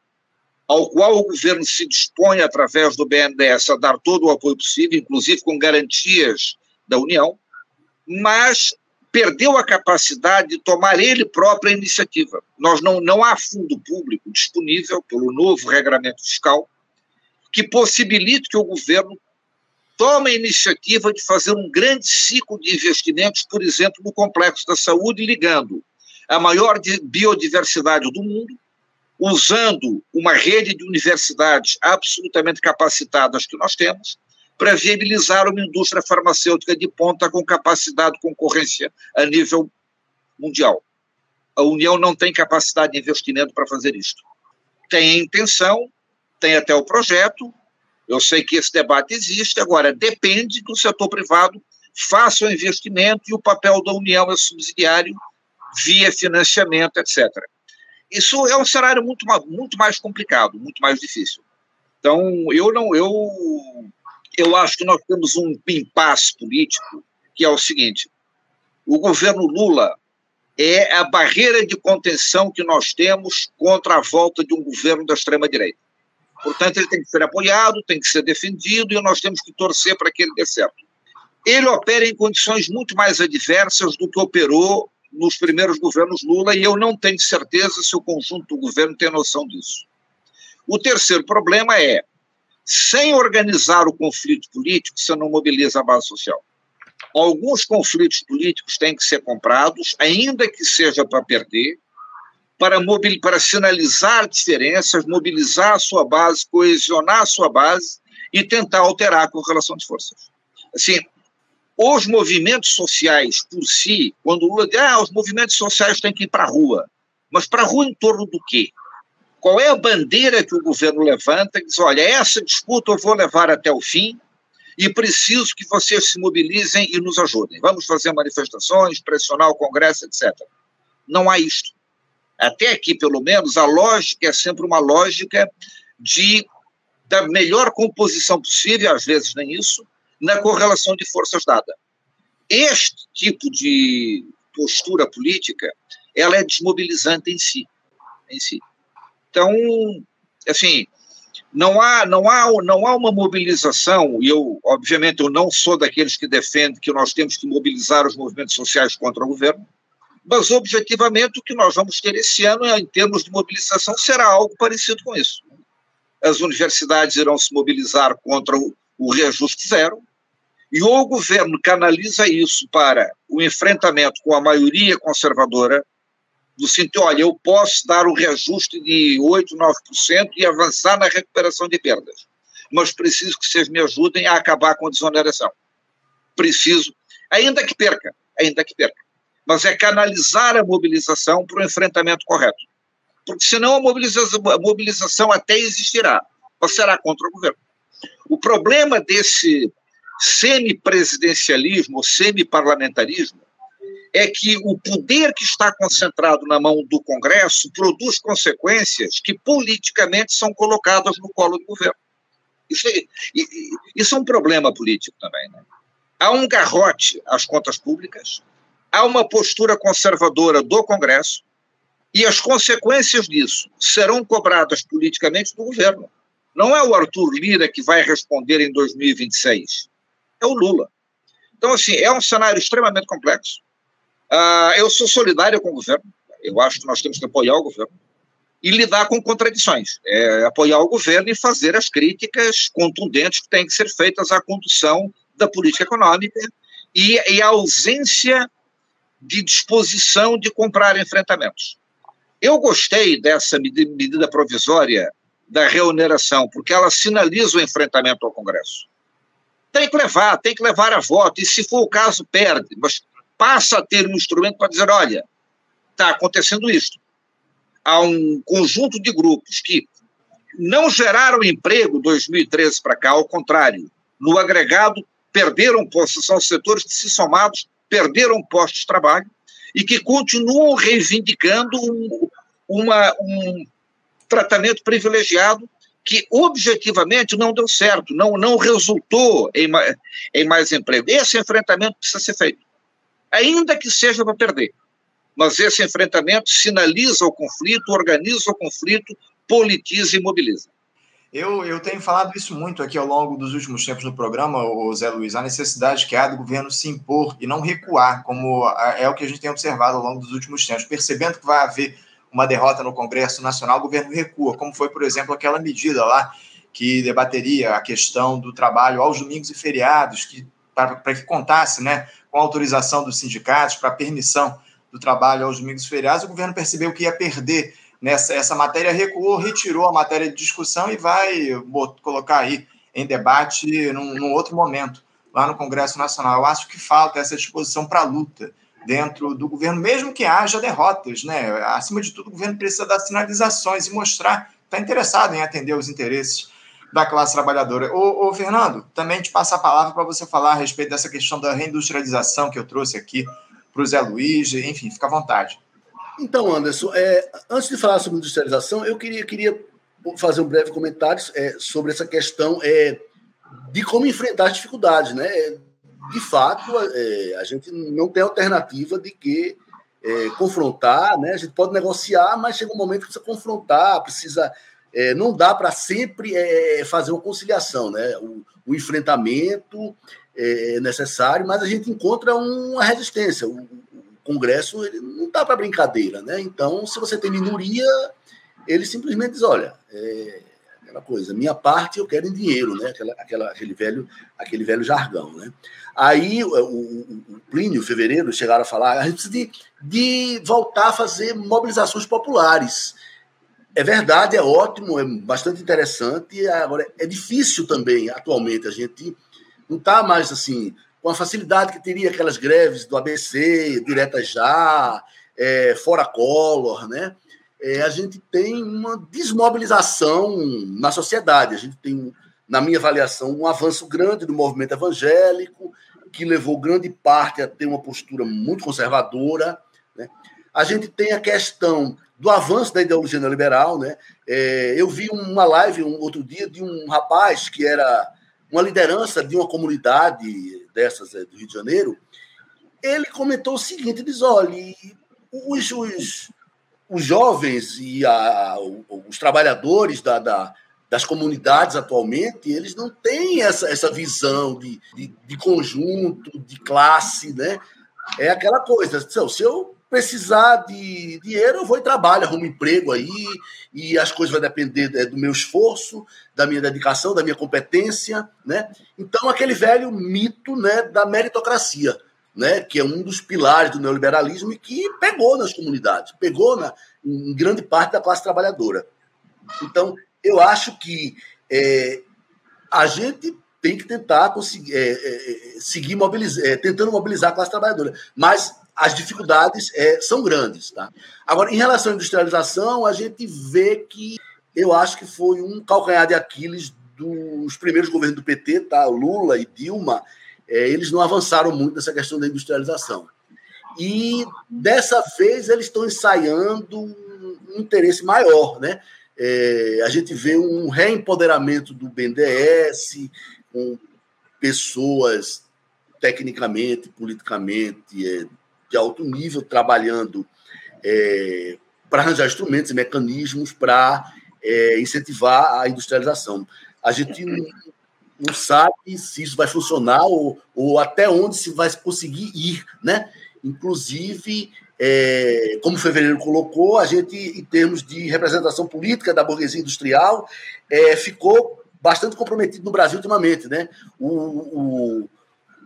ao qual o governo se dispõe, através do BNDES, a dar todo o apoio possível, inclusive com garantias da União, mas perdeu a capacidade de tomar ele próprio a iniciativa. Nós não, não há fundo público disponível pelo novo regramento fiscal que possibilite que o governo toma a iniciativa de fazer um grande ciclo de investimentos, por exemplo, no complexo da saúde, ligando a maior biodiversidade do mundo, usando uma rede de universidades absolutamente capacitadas que nós temos, para viabilizar uma indústria farmacêutica de ponta com capacidade de concorrência a nível mundial. A União não tem capacidade de investimento para fazer isto. Tem a intenção, tem até o projeto, eu sei que esse debate existe, agora depende que o setor privado faça o investimento e o papel da União é subsidiário via financiamento, etc. Isso é um cenário muito, muito mais complicado, muito mais difícil. Então, eu não, eu, eu acho que nós temos um impasse político que é o seguinte: o governo Lula é a barreira de contenção que nós temos contra a volta de um governo da extrema direita. Portanto, ele tem que ser apoiado, tem que ser defendido e nós temos que torcer para que ele dê certo. Ele opera em condições muito mais adversas do que operou nos primeiros governos Lula e eu não tenho certeza se o conjunto do governo tem noção disso. O terceiro problema é, sem organizar o conflito político, você não mobiliza a base social. Alguns conflitos políticos têm que ser comprados, ainda que seja para perder, para, mobil, para sinalizar diferenças, mobilizar a sua base, coesionar a sua base e tentar alterar a correlação de forças. Assim, os movimentos sociais por si, quando o Lula diz, ah, os movimentos sociais têm que ir para a rua, mas para a rua em torno do quê? Qual é a bandeira que o governo levanta diz, olha, essa disputa eu vou levar até o fim e preciso que vocês se mobilizem e nos ajudem. Vamos fazer manifestações, pressionar o Congresso, etc. Não há isto. Até aqui, pelo menos, a lógica é sempre uma lógica de da melhor composição possível, às vezes nem isso, na correlação de forças dada. Este tipo de postura política, ela é desmobilizante em si, em si. Então, assim, não há, não há, não há uma mobilização, e eu, obviamente, eu não sou daqueles que defendem que nós temos que mobilizar os movimentos sociais contra o governo, mas, objetivamente, o que nós vamos ter esse ano, em termos de mobilização, será algo parecido com isso. As universidades irão se mobilizar contra o, o reajuste zero, e o governo canaliza isso para o enfrentamento com a maioria conservadora, no sentido, olha, eu posso dar o reajuste de 8%, 9% e avançar na recuperação de perdas, mas preciso que vocês me ajudem a acabar com a desoneração. Preciso, ainda que perca, ainda que perca, mas é canalizar a mobilização para o enfrentamento correto. Porque senão a mobilização, a mobilização até existirá, mas será contra o governo. O problema desse semipresidencialismo, semi-parlamentarismo, é que o poder que está concentrado na mão do Congresso produz consequências que politicamente são colocadas no colo do governo. Isso é, isso é um problema político também. Né? Há um garrote às contas públicas, há uma postura conservadora do Congresso, e as consequências disso serão cobradas politicamente do governo. Não é o Arthur Lira que vai responder em 2026, é o Lula. Então, assim, é um cenário extremamente complexo. Uh, eu sou solidário com o governo. Eu acho que nós temos que apoiar o governo e lidar com contradições. É, apoiar o governo e fazer as críticas contundentes que têm que ser feitas à condução da política econômica e, e a ausência de disposição de comprar enfrentamentos. Eu gostei dessa medida provisória da reoneração, porque ela sinaliza o enfrentamento ao Congresso. Tem que levar, tem que levar a voto, e se for o caso, perde, mas passa a ter um instrumento para dizer: olha, está acontecendo isso. Há um conjunto de grupos que não geraram emprego 2013 para cá, ao contrário, no agregado perderam postos, são setores que, se somados, perderam postos de trabalho e que continuam reivindicando um, uma, um tratamento privilegiado que objetivamente não deu certo, não, não resultou em, em mais emprego. Esse enfrentamento precisa ser feito ainda que seja para perder. Mas esse enfrentamento sinaliza o conflito, organiza o conflito, politiza e mobiliza. Eu, eu tenho falado isso muito aqui ao longo dos últimos tempos no programa, o Zé Luiz, a necessidade que há do governo se impor e não recuar, como é o que a gente tem observado ao longo dos últimos tempos. Percebendo que vai haver uma derrota no Congresso Nacional, o governo recua, como foi, por exemplo, aquela medida lá que debateria a questão do trabalho aos domingos e feriados, que para que contasse né, com autorização dos sindicatos, para permissão do trabalho aos domingos feriados, o governo percebeu que ia perder nessa essa matéria, recuou, retirou a matéria de discussão e vai colocar aí em debate num, num outro momento, lá no Congresso Nacional. Eu acho que falta essa disposição para a luta dentro do governo, mesmo que haja derrotas, né? Acima de tudo, o governo precisa dar sinalizações e mostrar que está interessado em atender os interesses da classe trabalhadora. Ô, ô Fernando, também te passo a palavra para você falar a respeito dessa questão da reindustrialização que eu trouxe aqui para o Zé Luiz, enfim, fica à vontade. Então, Anderson, é, antes de falar sobre industrialização, eu queria, queria fazer um breve comentário é, sobre essa questão é, de como enfrentar as dificuldades. Né? De fato, é, a gente não tem alternativa de que é, confrontar, né? a gente pode negociar, mas chega um momento que precisa confrontar, precisa é, não dá para sempre é, fazer uma conciliação, né? O, o enfrentamento é, é necessário, mas a gente encontra uma resistência. O, o Congresso não dá para brincadeira, né? Então, se você tem minoria, ele simplesmente diz, olha, é, aquela coisa, minha parte eu quero em dinheiro, né? Aquela, aquela, aquele velho, aquele velho jargão, né? Aí o, o, o Plínio, fevereiro, chegaram a falar, a gente precisa de, de voltar a fazer mobilizações populares é verdade, é ótimo, é bastante interessante. Agora, é difícil também, atualmente, a gente não está mais assim, com a facilidade que teria aquelas greves do ABC, Direta Já, é, Fora Collor, né? É, a gente tem uma desmobilização na sociedade, a gente tem na minha avaliação, um avanço grande do movimento evangélico, que levou grande parte a ter uma postura muito conservadora. Né? A gente tem a questão do avanço da ideologia neoliberal. Né? É, eu vi uma live um outro dia de um rapaz que era uma liderança de uma comunidade dessas é, do Rio de Janeiro. Ele comentou o seguinte: diz, olha, os, os, os jovens e a, os trabalhadores da, da das comunidades atualmente, eles não têm essa, essa visão de, de, de conjunto, de classe, né? É aquela coisa, se eu precisar de dinheiro, eu vou e trabalho, arrumo emprego aí, e as coisas vão depender é, do meu esforço, da minha dedicação, da minha competência, né? Então, aquele velho mito né, da meritocracia, né, que é um dos pilares do neoliberalismo e que pegou nas comunidades, pegou na, em grande parte da classe trabalhadora. Então, eu acho que é, a gente tem que tentar conseguir, é, é, é seguir mobilizar, é, tentando mobilizar a classe trabalhadora, mas as dificuldades é, são grandes. Tá? Agora, em relação à industrialização, a gente vê que eu acho que foi um calcanhar de Aquiles dos primeiros governos do PT, tá? Lula e Dilma, eles não avançaram muito nessa questão da industrialização. E dessa vez eles estão ensaiando um interesse maior, né? É, a gente vê um reempoderamento do BNDES, com pessoas tecnicamente, politicamente, é, de alto nível, trabalhando é, para arranjar instrumentos e mecanismos para é, incentivar a industrialização. A gente não, não, sabe se isso vai funcionar ou, ou até onde se vai conseguir ir, né? Inclusive, é, como o Fevereiro colocou, a gente, em termos de representação política da burguesia industrial, é, ficou bastante comprometido no Brasil ultimamente. Né? O, o,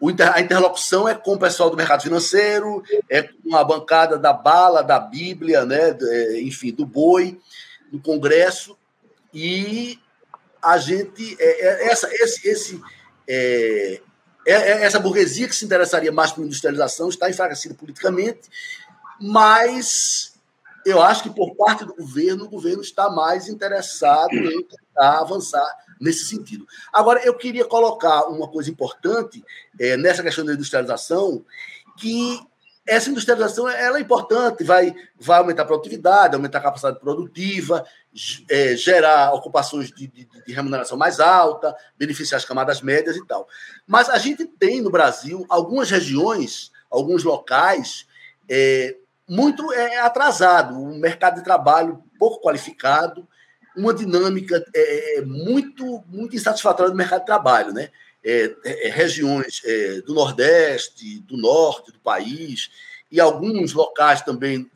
inter, a interlocução é com o pessoal do mercado financeiro, é com a bancada da bala, da Bíblia, né? É, enfim, do boi, do Congresso, e a gente. É, é, essa, esse, esse, é, é, é, essa burguesia que se interessaria mais por industrialização está enfraquecida politicamente mas eu acho que por parte do governo, o governo está mais interessado em tentar avançar nesse sentido. Agora, eu queria colocar uma coisa importante é, nessa questão da industrialização, que essa industrialização ela é importante, vai, vai aumentar a produtividade, aumentar a capacidade produtiva, é, gerar ocupações de, de, de, remuneração mais alta, beneficiar as camadas médias e tal. Mas a gente tem no Brasil algumas regiões, alguns locais é, muito é, atrasado, um mercado de trabalho pouco qualificado, uma dinâmica é, é muito, muito insatisfatória do mercado de trabalho, né? É, é, é regiões é, do Nordeste, do Norte do país e alguns locais também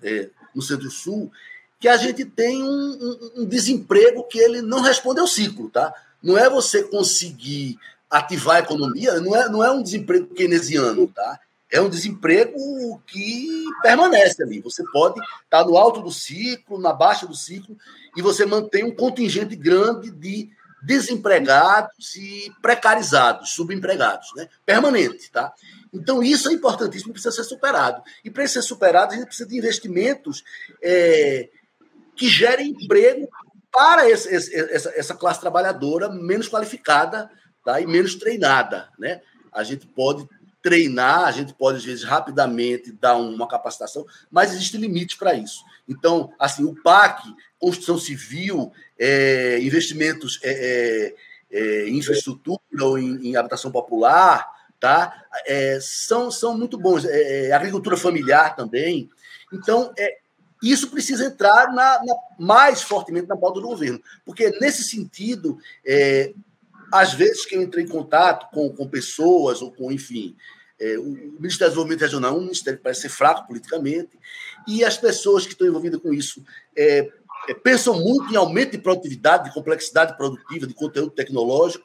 no Centro-Sul, que a gente tem um, um, um, desemprego que ele não responde ao ciclo, tá? Não é você conseguir ativar a economia, não é, não é um desemprego keynesiano, tá? É um desemprego que permanece ali. Você pode estar no alto do ciclo, na baixa do ciclo, e você mantém um contingente grande de desempregados e precarizados, subempregados, né? permanente. Tá? Então, isso é importantíssimo, precisa ser superado. E para ser superado, a gente precisa de investimentos é, que gerem emprego para esse, esse, essa, essa classe trabalhadora menos qualificada tá? e menos treinada. Né? A gente pode treinar, a gente pode, às vezes, rapidamente dar uma capacitação, mas existe limite para isso. Então, assim, o PAC, construção civil, é, investimentos é, é, é em infraestrutura ou em, em, habitação popular, tá? É, são, são muito bons. É, agricultura familiar também. Então, isso precisa entrar na, na, mais fortemente na pauta do governo, porque nesse sentido, às vezes que eu entrei em contato com, com pessoas ou com, enfim, é, o Ministério do Desenvolvimento Regional é um ministério que parece ser fraco politicamente, e as pessoas que estão envolvidas com isso é, é, pensam muito em aumento de produtividade, de complexidade produtiva, de conteúdo tecnológico,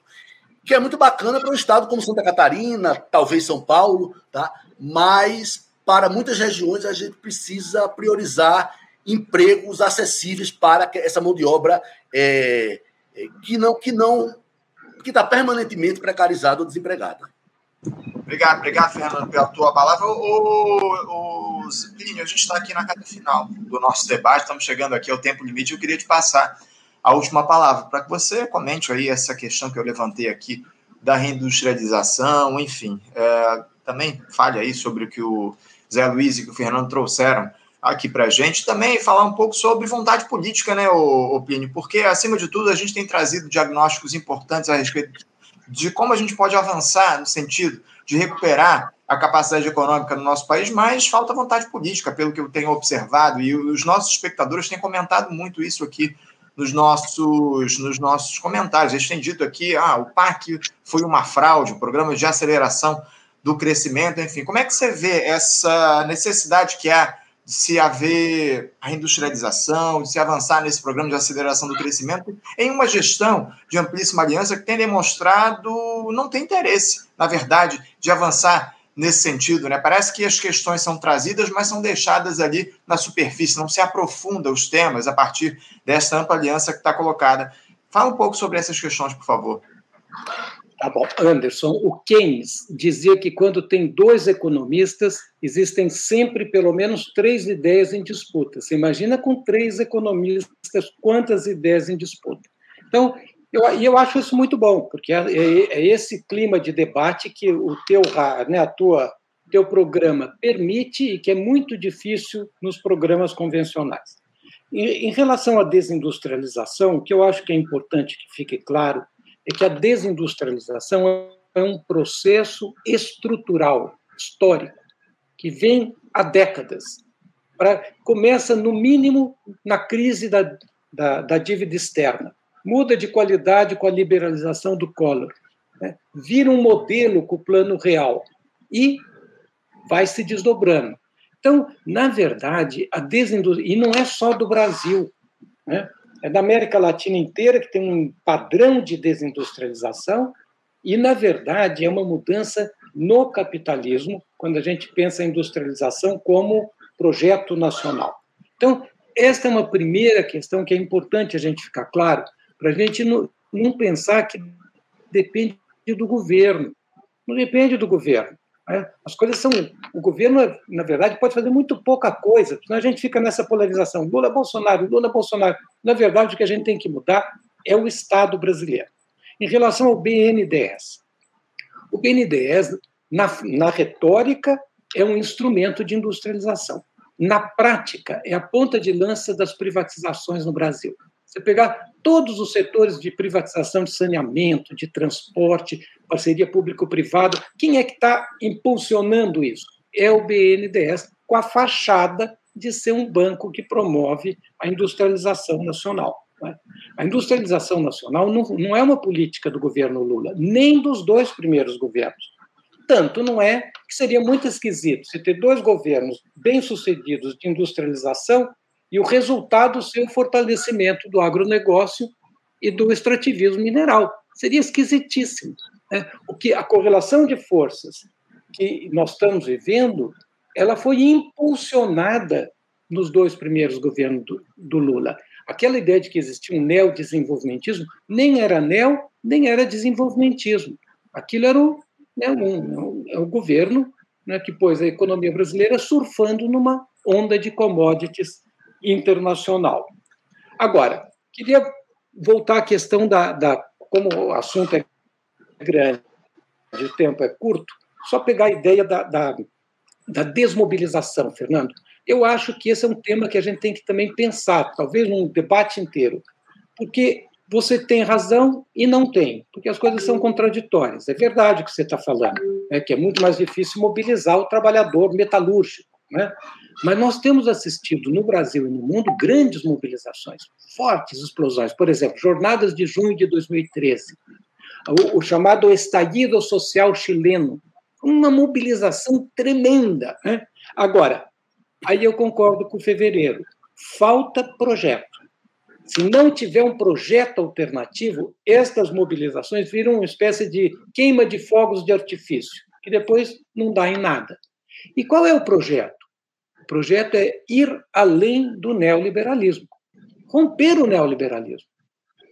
que é muito bacana para um estado como Santa Catarina, talvez São Paulo, tá? mas para muitas regiões a gente precisa priorizar empregos acessíveis para essa mão de obra é, é que não que não que está permanentemente precarizada ou desempregada. Obrigado, obrigado, Fernando, pela tua palavra. O, o Ziplínio, a gente está aqui na reta final do nosso debate, estamos chegando aqui ao tempo limite. Eu queria te passar a última palavra, para que você comente aí essa questão que eu levantei aqui da reindustrialização, enfim. É, também fale aí sobre o que o Zé Luiz e que o Fernando trouxeram aqui para a gente. Também falar um pouco sobre vontade política, né, Plínio? Porque, acima de tudo, a gente tem trazido diagnósticos importantes a respeito de como a gente pode avançar no sentido de recuperar a capacidade econômica no nosso país, mas falta vontade política, pelo que eu tenho observado, e os nossos espectadores têm comentado muito isso aqui nos nossos, nos nossos comentários. Eles têm dito aqui, ah, o PAC foi uma fraude, o programa de aceleração do crescimento, enfim. Como é que você vê essa necessidade que há de se haver a industrialização, de se avançar nesse programa de aceleração do crescimento, em uma gestão de amplíssima aliança que tem demonstrado não ter interesse, na verdade, de avançar nesse sentido, né? Parece que as questões são trazidas, mas são deixadas ali na superfície, não se aprofunda os temas a partir dessa ampla aliança que está colocada. Fala um pouco sobre essas questões, por favor. Tá bom. Anderson, o Keynes dizia que quando tem dois economistas, existem sempre pelo menos três ideias em disputa. Você imagina com três economistas quantas ideias em disputa. Então, eu, eu acho isso muito bom, porque é, é, é esse clima de debate que o teu, né, a tua, teu programa permite e que é muito difícil nos programas convencionais. Em, em relação à desindustrialização, o que eu acho que é importante que fique claro é que a desindustrialização é um processo estrutural, histórico, que vem há décadas. Pra, começa, no mínimo, na crise da, da, da, dívida externa. Muda de qualidade com a liberalização do Collor. Né? Vira um modelo com o plano real. E vai se desdobrando. Então, na verdade, a desindustrialização. E não é só do Brasil. Né? É da América Latina inteira, que tem um padrão de desindustrialização, e, na verdade, é uma mudança no capitalismo, quando a gente pensa em industrialização como projeto nacional. Então, esta é uma primeira questão que é importante a gente ficar claro, para a gente não, não pensar que depende do governo. Não depende do governo. Né? As coisas são. O governo, na verdade, pode fazer muito pouca coisa, senão a gente fica nessa polarização. Lula, Bolsonaro, Lula, Bolsonaro. Na verdade, o que a gente tem que mudar é o Estado brasileiro. Em relação ao BNDES, o BNDES, na, na retórica, é um instrumento de industrialização. Na prática, é a ponta de lança das privatizações no Brasil. Você pegar todos os setores de privatização de saneamento, de transporte, parceria público-privada, quem é que está impulsionando isso? É o BNDES, com a fachada de ser um banco que promove a industrialização nacional. Né? A industrialização nacional não, não é uma política do governo Lula, nem dos dois primeiros governos. Tanto não é que seria muito esquisito se ter dois governos bem-sucedidos de industrialização e o resultado ser o fortalecimento do agronegócio e do extrativismo mineral. Seria esquisitíssimo. Né? O que a correlação de forças que nós estamos vivendo, ela foi impulsionada nos dois primeiros governos do, do Lula. Aquela ideia de que existia um neodesenvolvimentismo nem era neo, nem era desenvolvimentismo. Aquilo era o, né, um, um, um governo né, que pôs a economia brasileira surfando numa onda de commodities internacional. Agora, queria voltar à questão da, da como o assunto é grande, o tempo é curto, só pegar a ideia da, da, da desmobilização, Fernando. Eu acho que esse é um tema que a gente tem que também pensar, talvez num debate inteiro, porque você tem razão e não tem, porque as coisas são contraditórias. É verdade o que você está falando, né, que é muito mais difícil mobilizar o trabalhador metalúrgico. Né? Mas nós temos assistido no Brasil e no mundo grandes mobilizações, fortes explosões. Por exemplo, jornadas de junho de 2013, o, o chamado estallido social chileno, uma mobilização tremenda. Né? Agora, aí eu concordo com o fevereiro, falta projeto. Se não tiver um projeto alternativo, estas mobilizações viram uma espécie de queima de fogos de artifício, que depois não dá em nada. E qual é o projeto? Projeto é ir além do neoliberalismo, romper o neoliberalismo.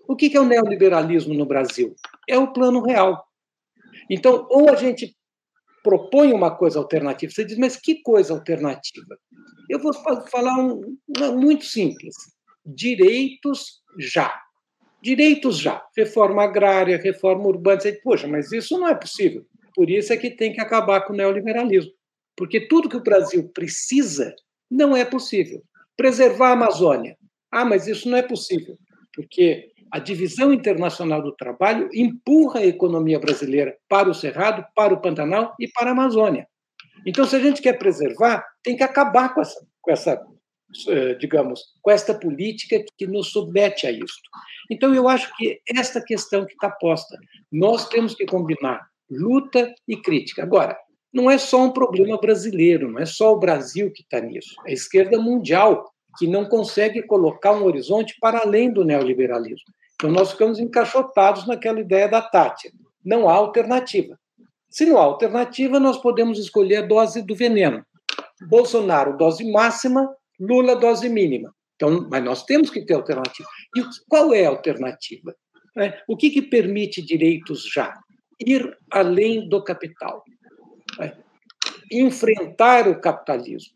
O que é o neoliberalismo no Brasil? É o plano real. Então, ou a gente propõe uma coisa alternativa, você diz, mas que coisa alternativa? Eu vou falar um, muito simples: direitos já. Direitos já, reforma agrária, reforma urbana. Você diz, Poxa, mas isso não é possível. Por isso é que tem que acabar com o neoliberalismo. Porque tudo que o Brasil precisa não é possível. Preservar a Amazônia. Ah, mas isso não é possível. Porque a divisão internacional do trabalho empurra a economia brasileira para o Cerrado, para o Pantanal e para a Amazônia. Então, se a gente quer preservar, tem que acabar com essa, com essa eh, digamos, com esta política que nos submete a isso. Então, eu acho que esta questão que está posta, nós temos que combinar luta e crítica. Agora, não é só um problema brasileiro, não é só o Brasil que está nisso, é a esquerda mundial que não consegue colocar um horizonte para além do neoliberalismo. Então, nós ficamos encaixotados naquela ideia da Tátia. Não há alternativa. Se não há alternativa, nós podemos escolher a dose do veneno. Bolsonaro, dose máxima, Lula, dose mínima. Então, mas nós temos que ter alternativa. E qual é a alternativa? É, o que, que permite direitos já? Ir além do capital. Enfrentar o capitalismo.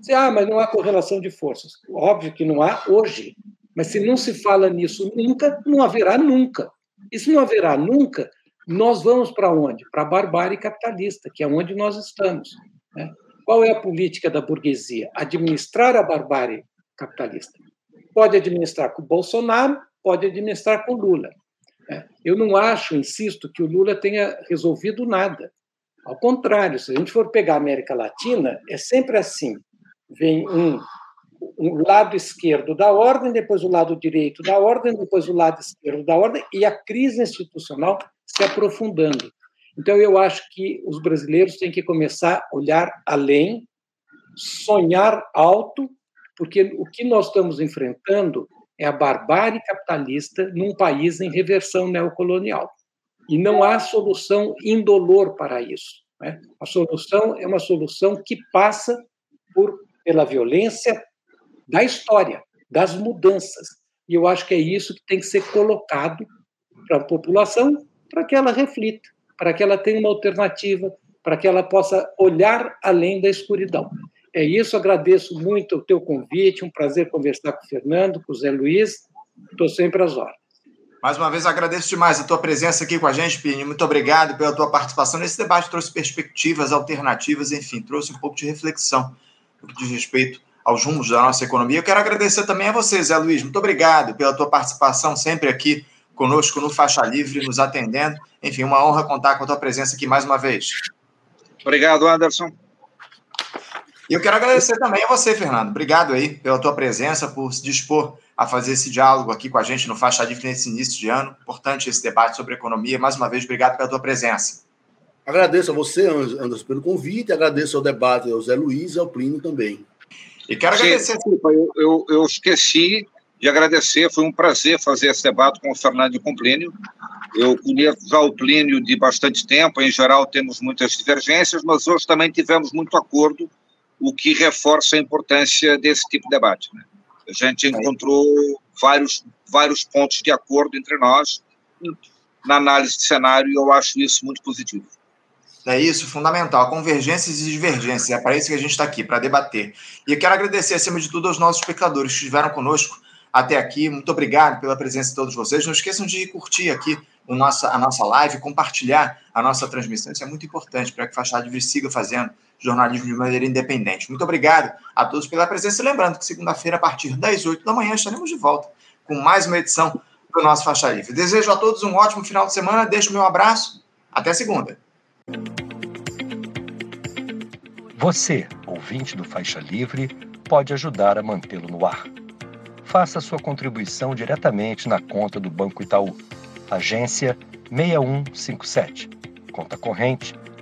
Você, ah, mas não há correlação de forças. Óbvio que não há hoje. Mas se não se fala nisso nunca, não haverá nunca. E se não haverá nunca, nós vamos para onde? Para a barbárie capitalista, que é onde nós estamos. Né? Qual é a política da burguesia? Administrar a barbárie capitalista. Pode administrar com Bolsonaro, pode administrar com Lula. É, eu não acho, insisto, que o Lula tenha resolvido nada. Ao contrário, se a gente for pegar a América Latina, é sempre assim: vem um, um lado esquerdo da ordem, depois o lado direito da ordem, depois o lado esquerdo da ordem, e a crise institucional se aprofundando. Então, eu acho que os brasileiros têm que começar a olhar além, sonhar alto, porque o que nós estamos enfrentando é a barbárie capitalista num país em reversão neocolonial. E não há solução indolor para isso. Né? A solução é uma solução que passa por, pela violência da história, das mudanças. E eu acho que é isso que tem que ser colocado para a população, para que ela reflita para que ela tenha uma alternativa, para que ela possa olhar além da escuridão. É isso, agradeço muito o teu convite, um prazer conversar com o Fernando, com o Zé Luiz, estou sempre às horas. Mais uma vez, agradeço demais a tua presença aqui com a gente, Pini. Muito obrigado pela tua participação nesse debate. Trouxe perspectivas alternativas, enfim, trouxe um pouco de reflexão no que diz respeito aos rumos da nossa economia. Eu quero agradecer também a você, Zé Luiz. Muito obrigado pela tua participação sempre aqui conosco no Faixa Livre, nos atendendo. Enfim, uma honra contar com a tua presença aqui mais uma vez. Obrigado, Anderson. E eu quero agradecer também a você, Fernando. Obrigado aí pela tua presença, por se dispor a fazer esse diálogo aqui com a gente no Faixa Livre nesse início de ano. Importante esse debate sobre economia. Mais uma vez, obrigado pela tua presença. Agradeço a você, Anderson, pelo convite, agradeço ao debate ao Zé Luiz e ao Plínio também. E quero agradecer. Desculpa, eu, eu, eu esqueci de agradecer. Foi um prazer fazer esse debate com o Fernando e com o Plínio. Eu conheço já o Plínio de bastante tempo, em geral temos muitas divergências, mas hoje também tivemos muito acordo, o que reforça a importância desse tipo de debate. Né? A gente encontrou vários, vários pontos de acordo entre nós na análise de cenário e eu acho isso muito positivo. É isso, fundamental. Convergências e divergências. É para isso que a gente está aqui, para debater. E eu quero agradecer, acima de tudo, aos nossos espectadores que estiveram conosco até aqui. Muito obrigado pela presença de todos vocês. Não esqueçam de curtir aqui o nossa, a nossa live, compartilhar a nossa transmissão. Isso é muito importante para que a Livre siga fazendo jornalismo de maneira independente. Muito obrigado a todos pela presença. Lembrando que segunda-feira, a partir das 8 da manhã, estaremos de volta com mais uma edição do nosso Faixa Livre. Desejo a todos um ótimo final de semana. Deixo meu abraço. Até segunda. Você, ouvinte do Faixa Livre, pode ajudar a mantê-lo no ar faça sua contribuição diretamente na conta do Banco Itaú. Agência 6157. Conta corrente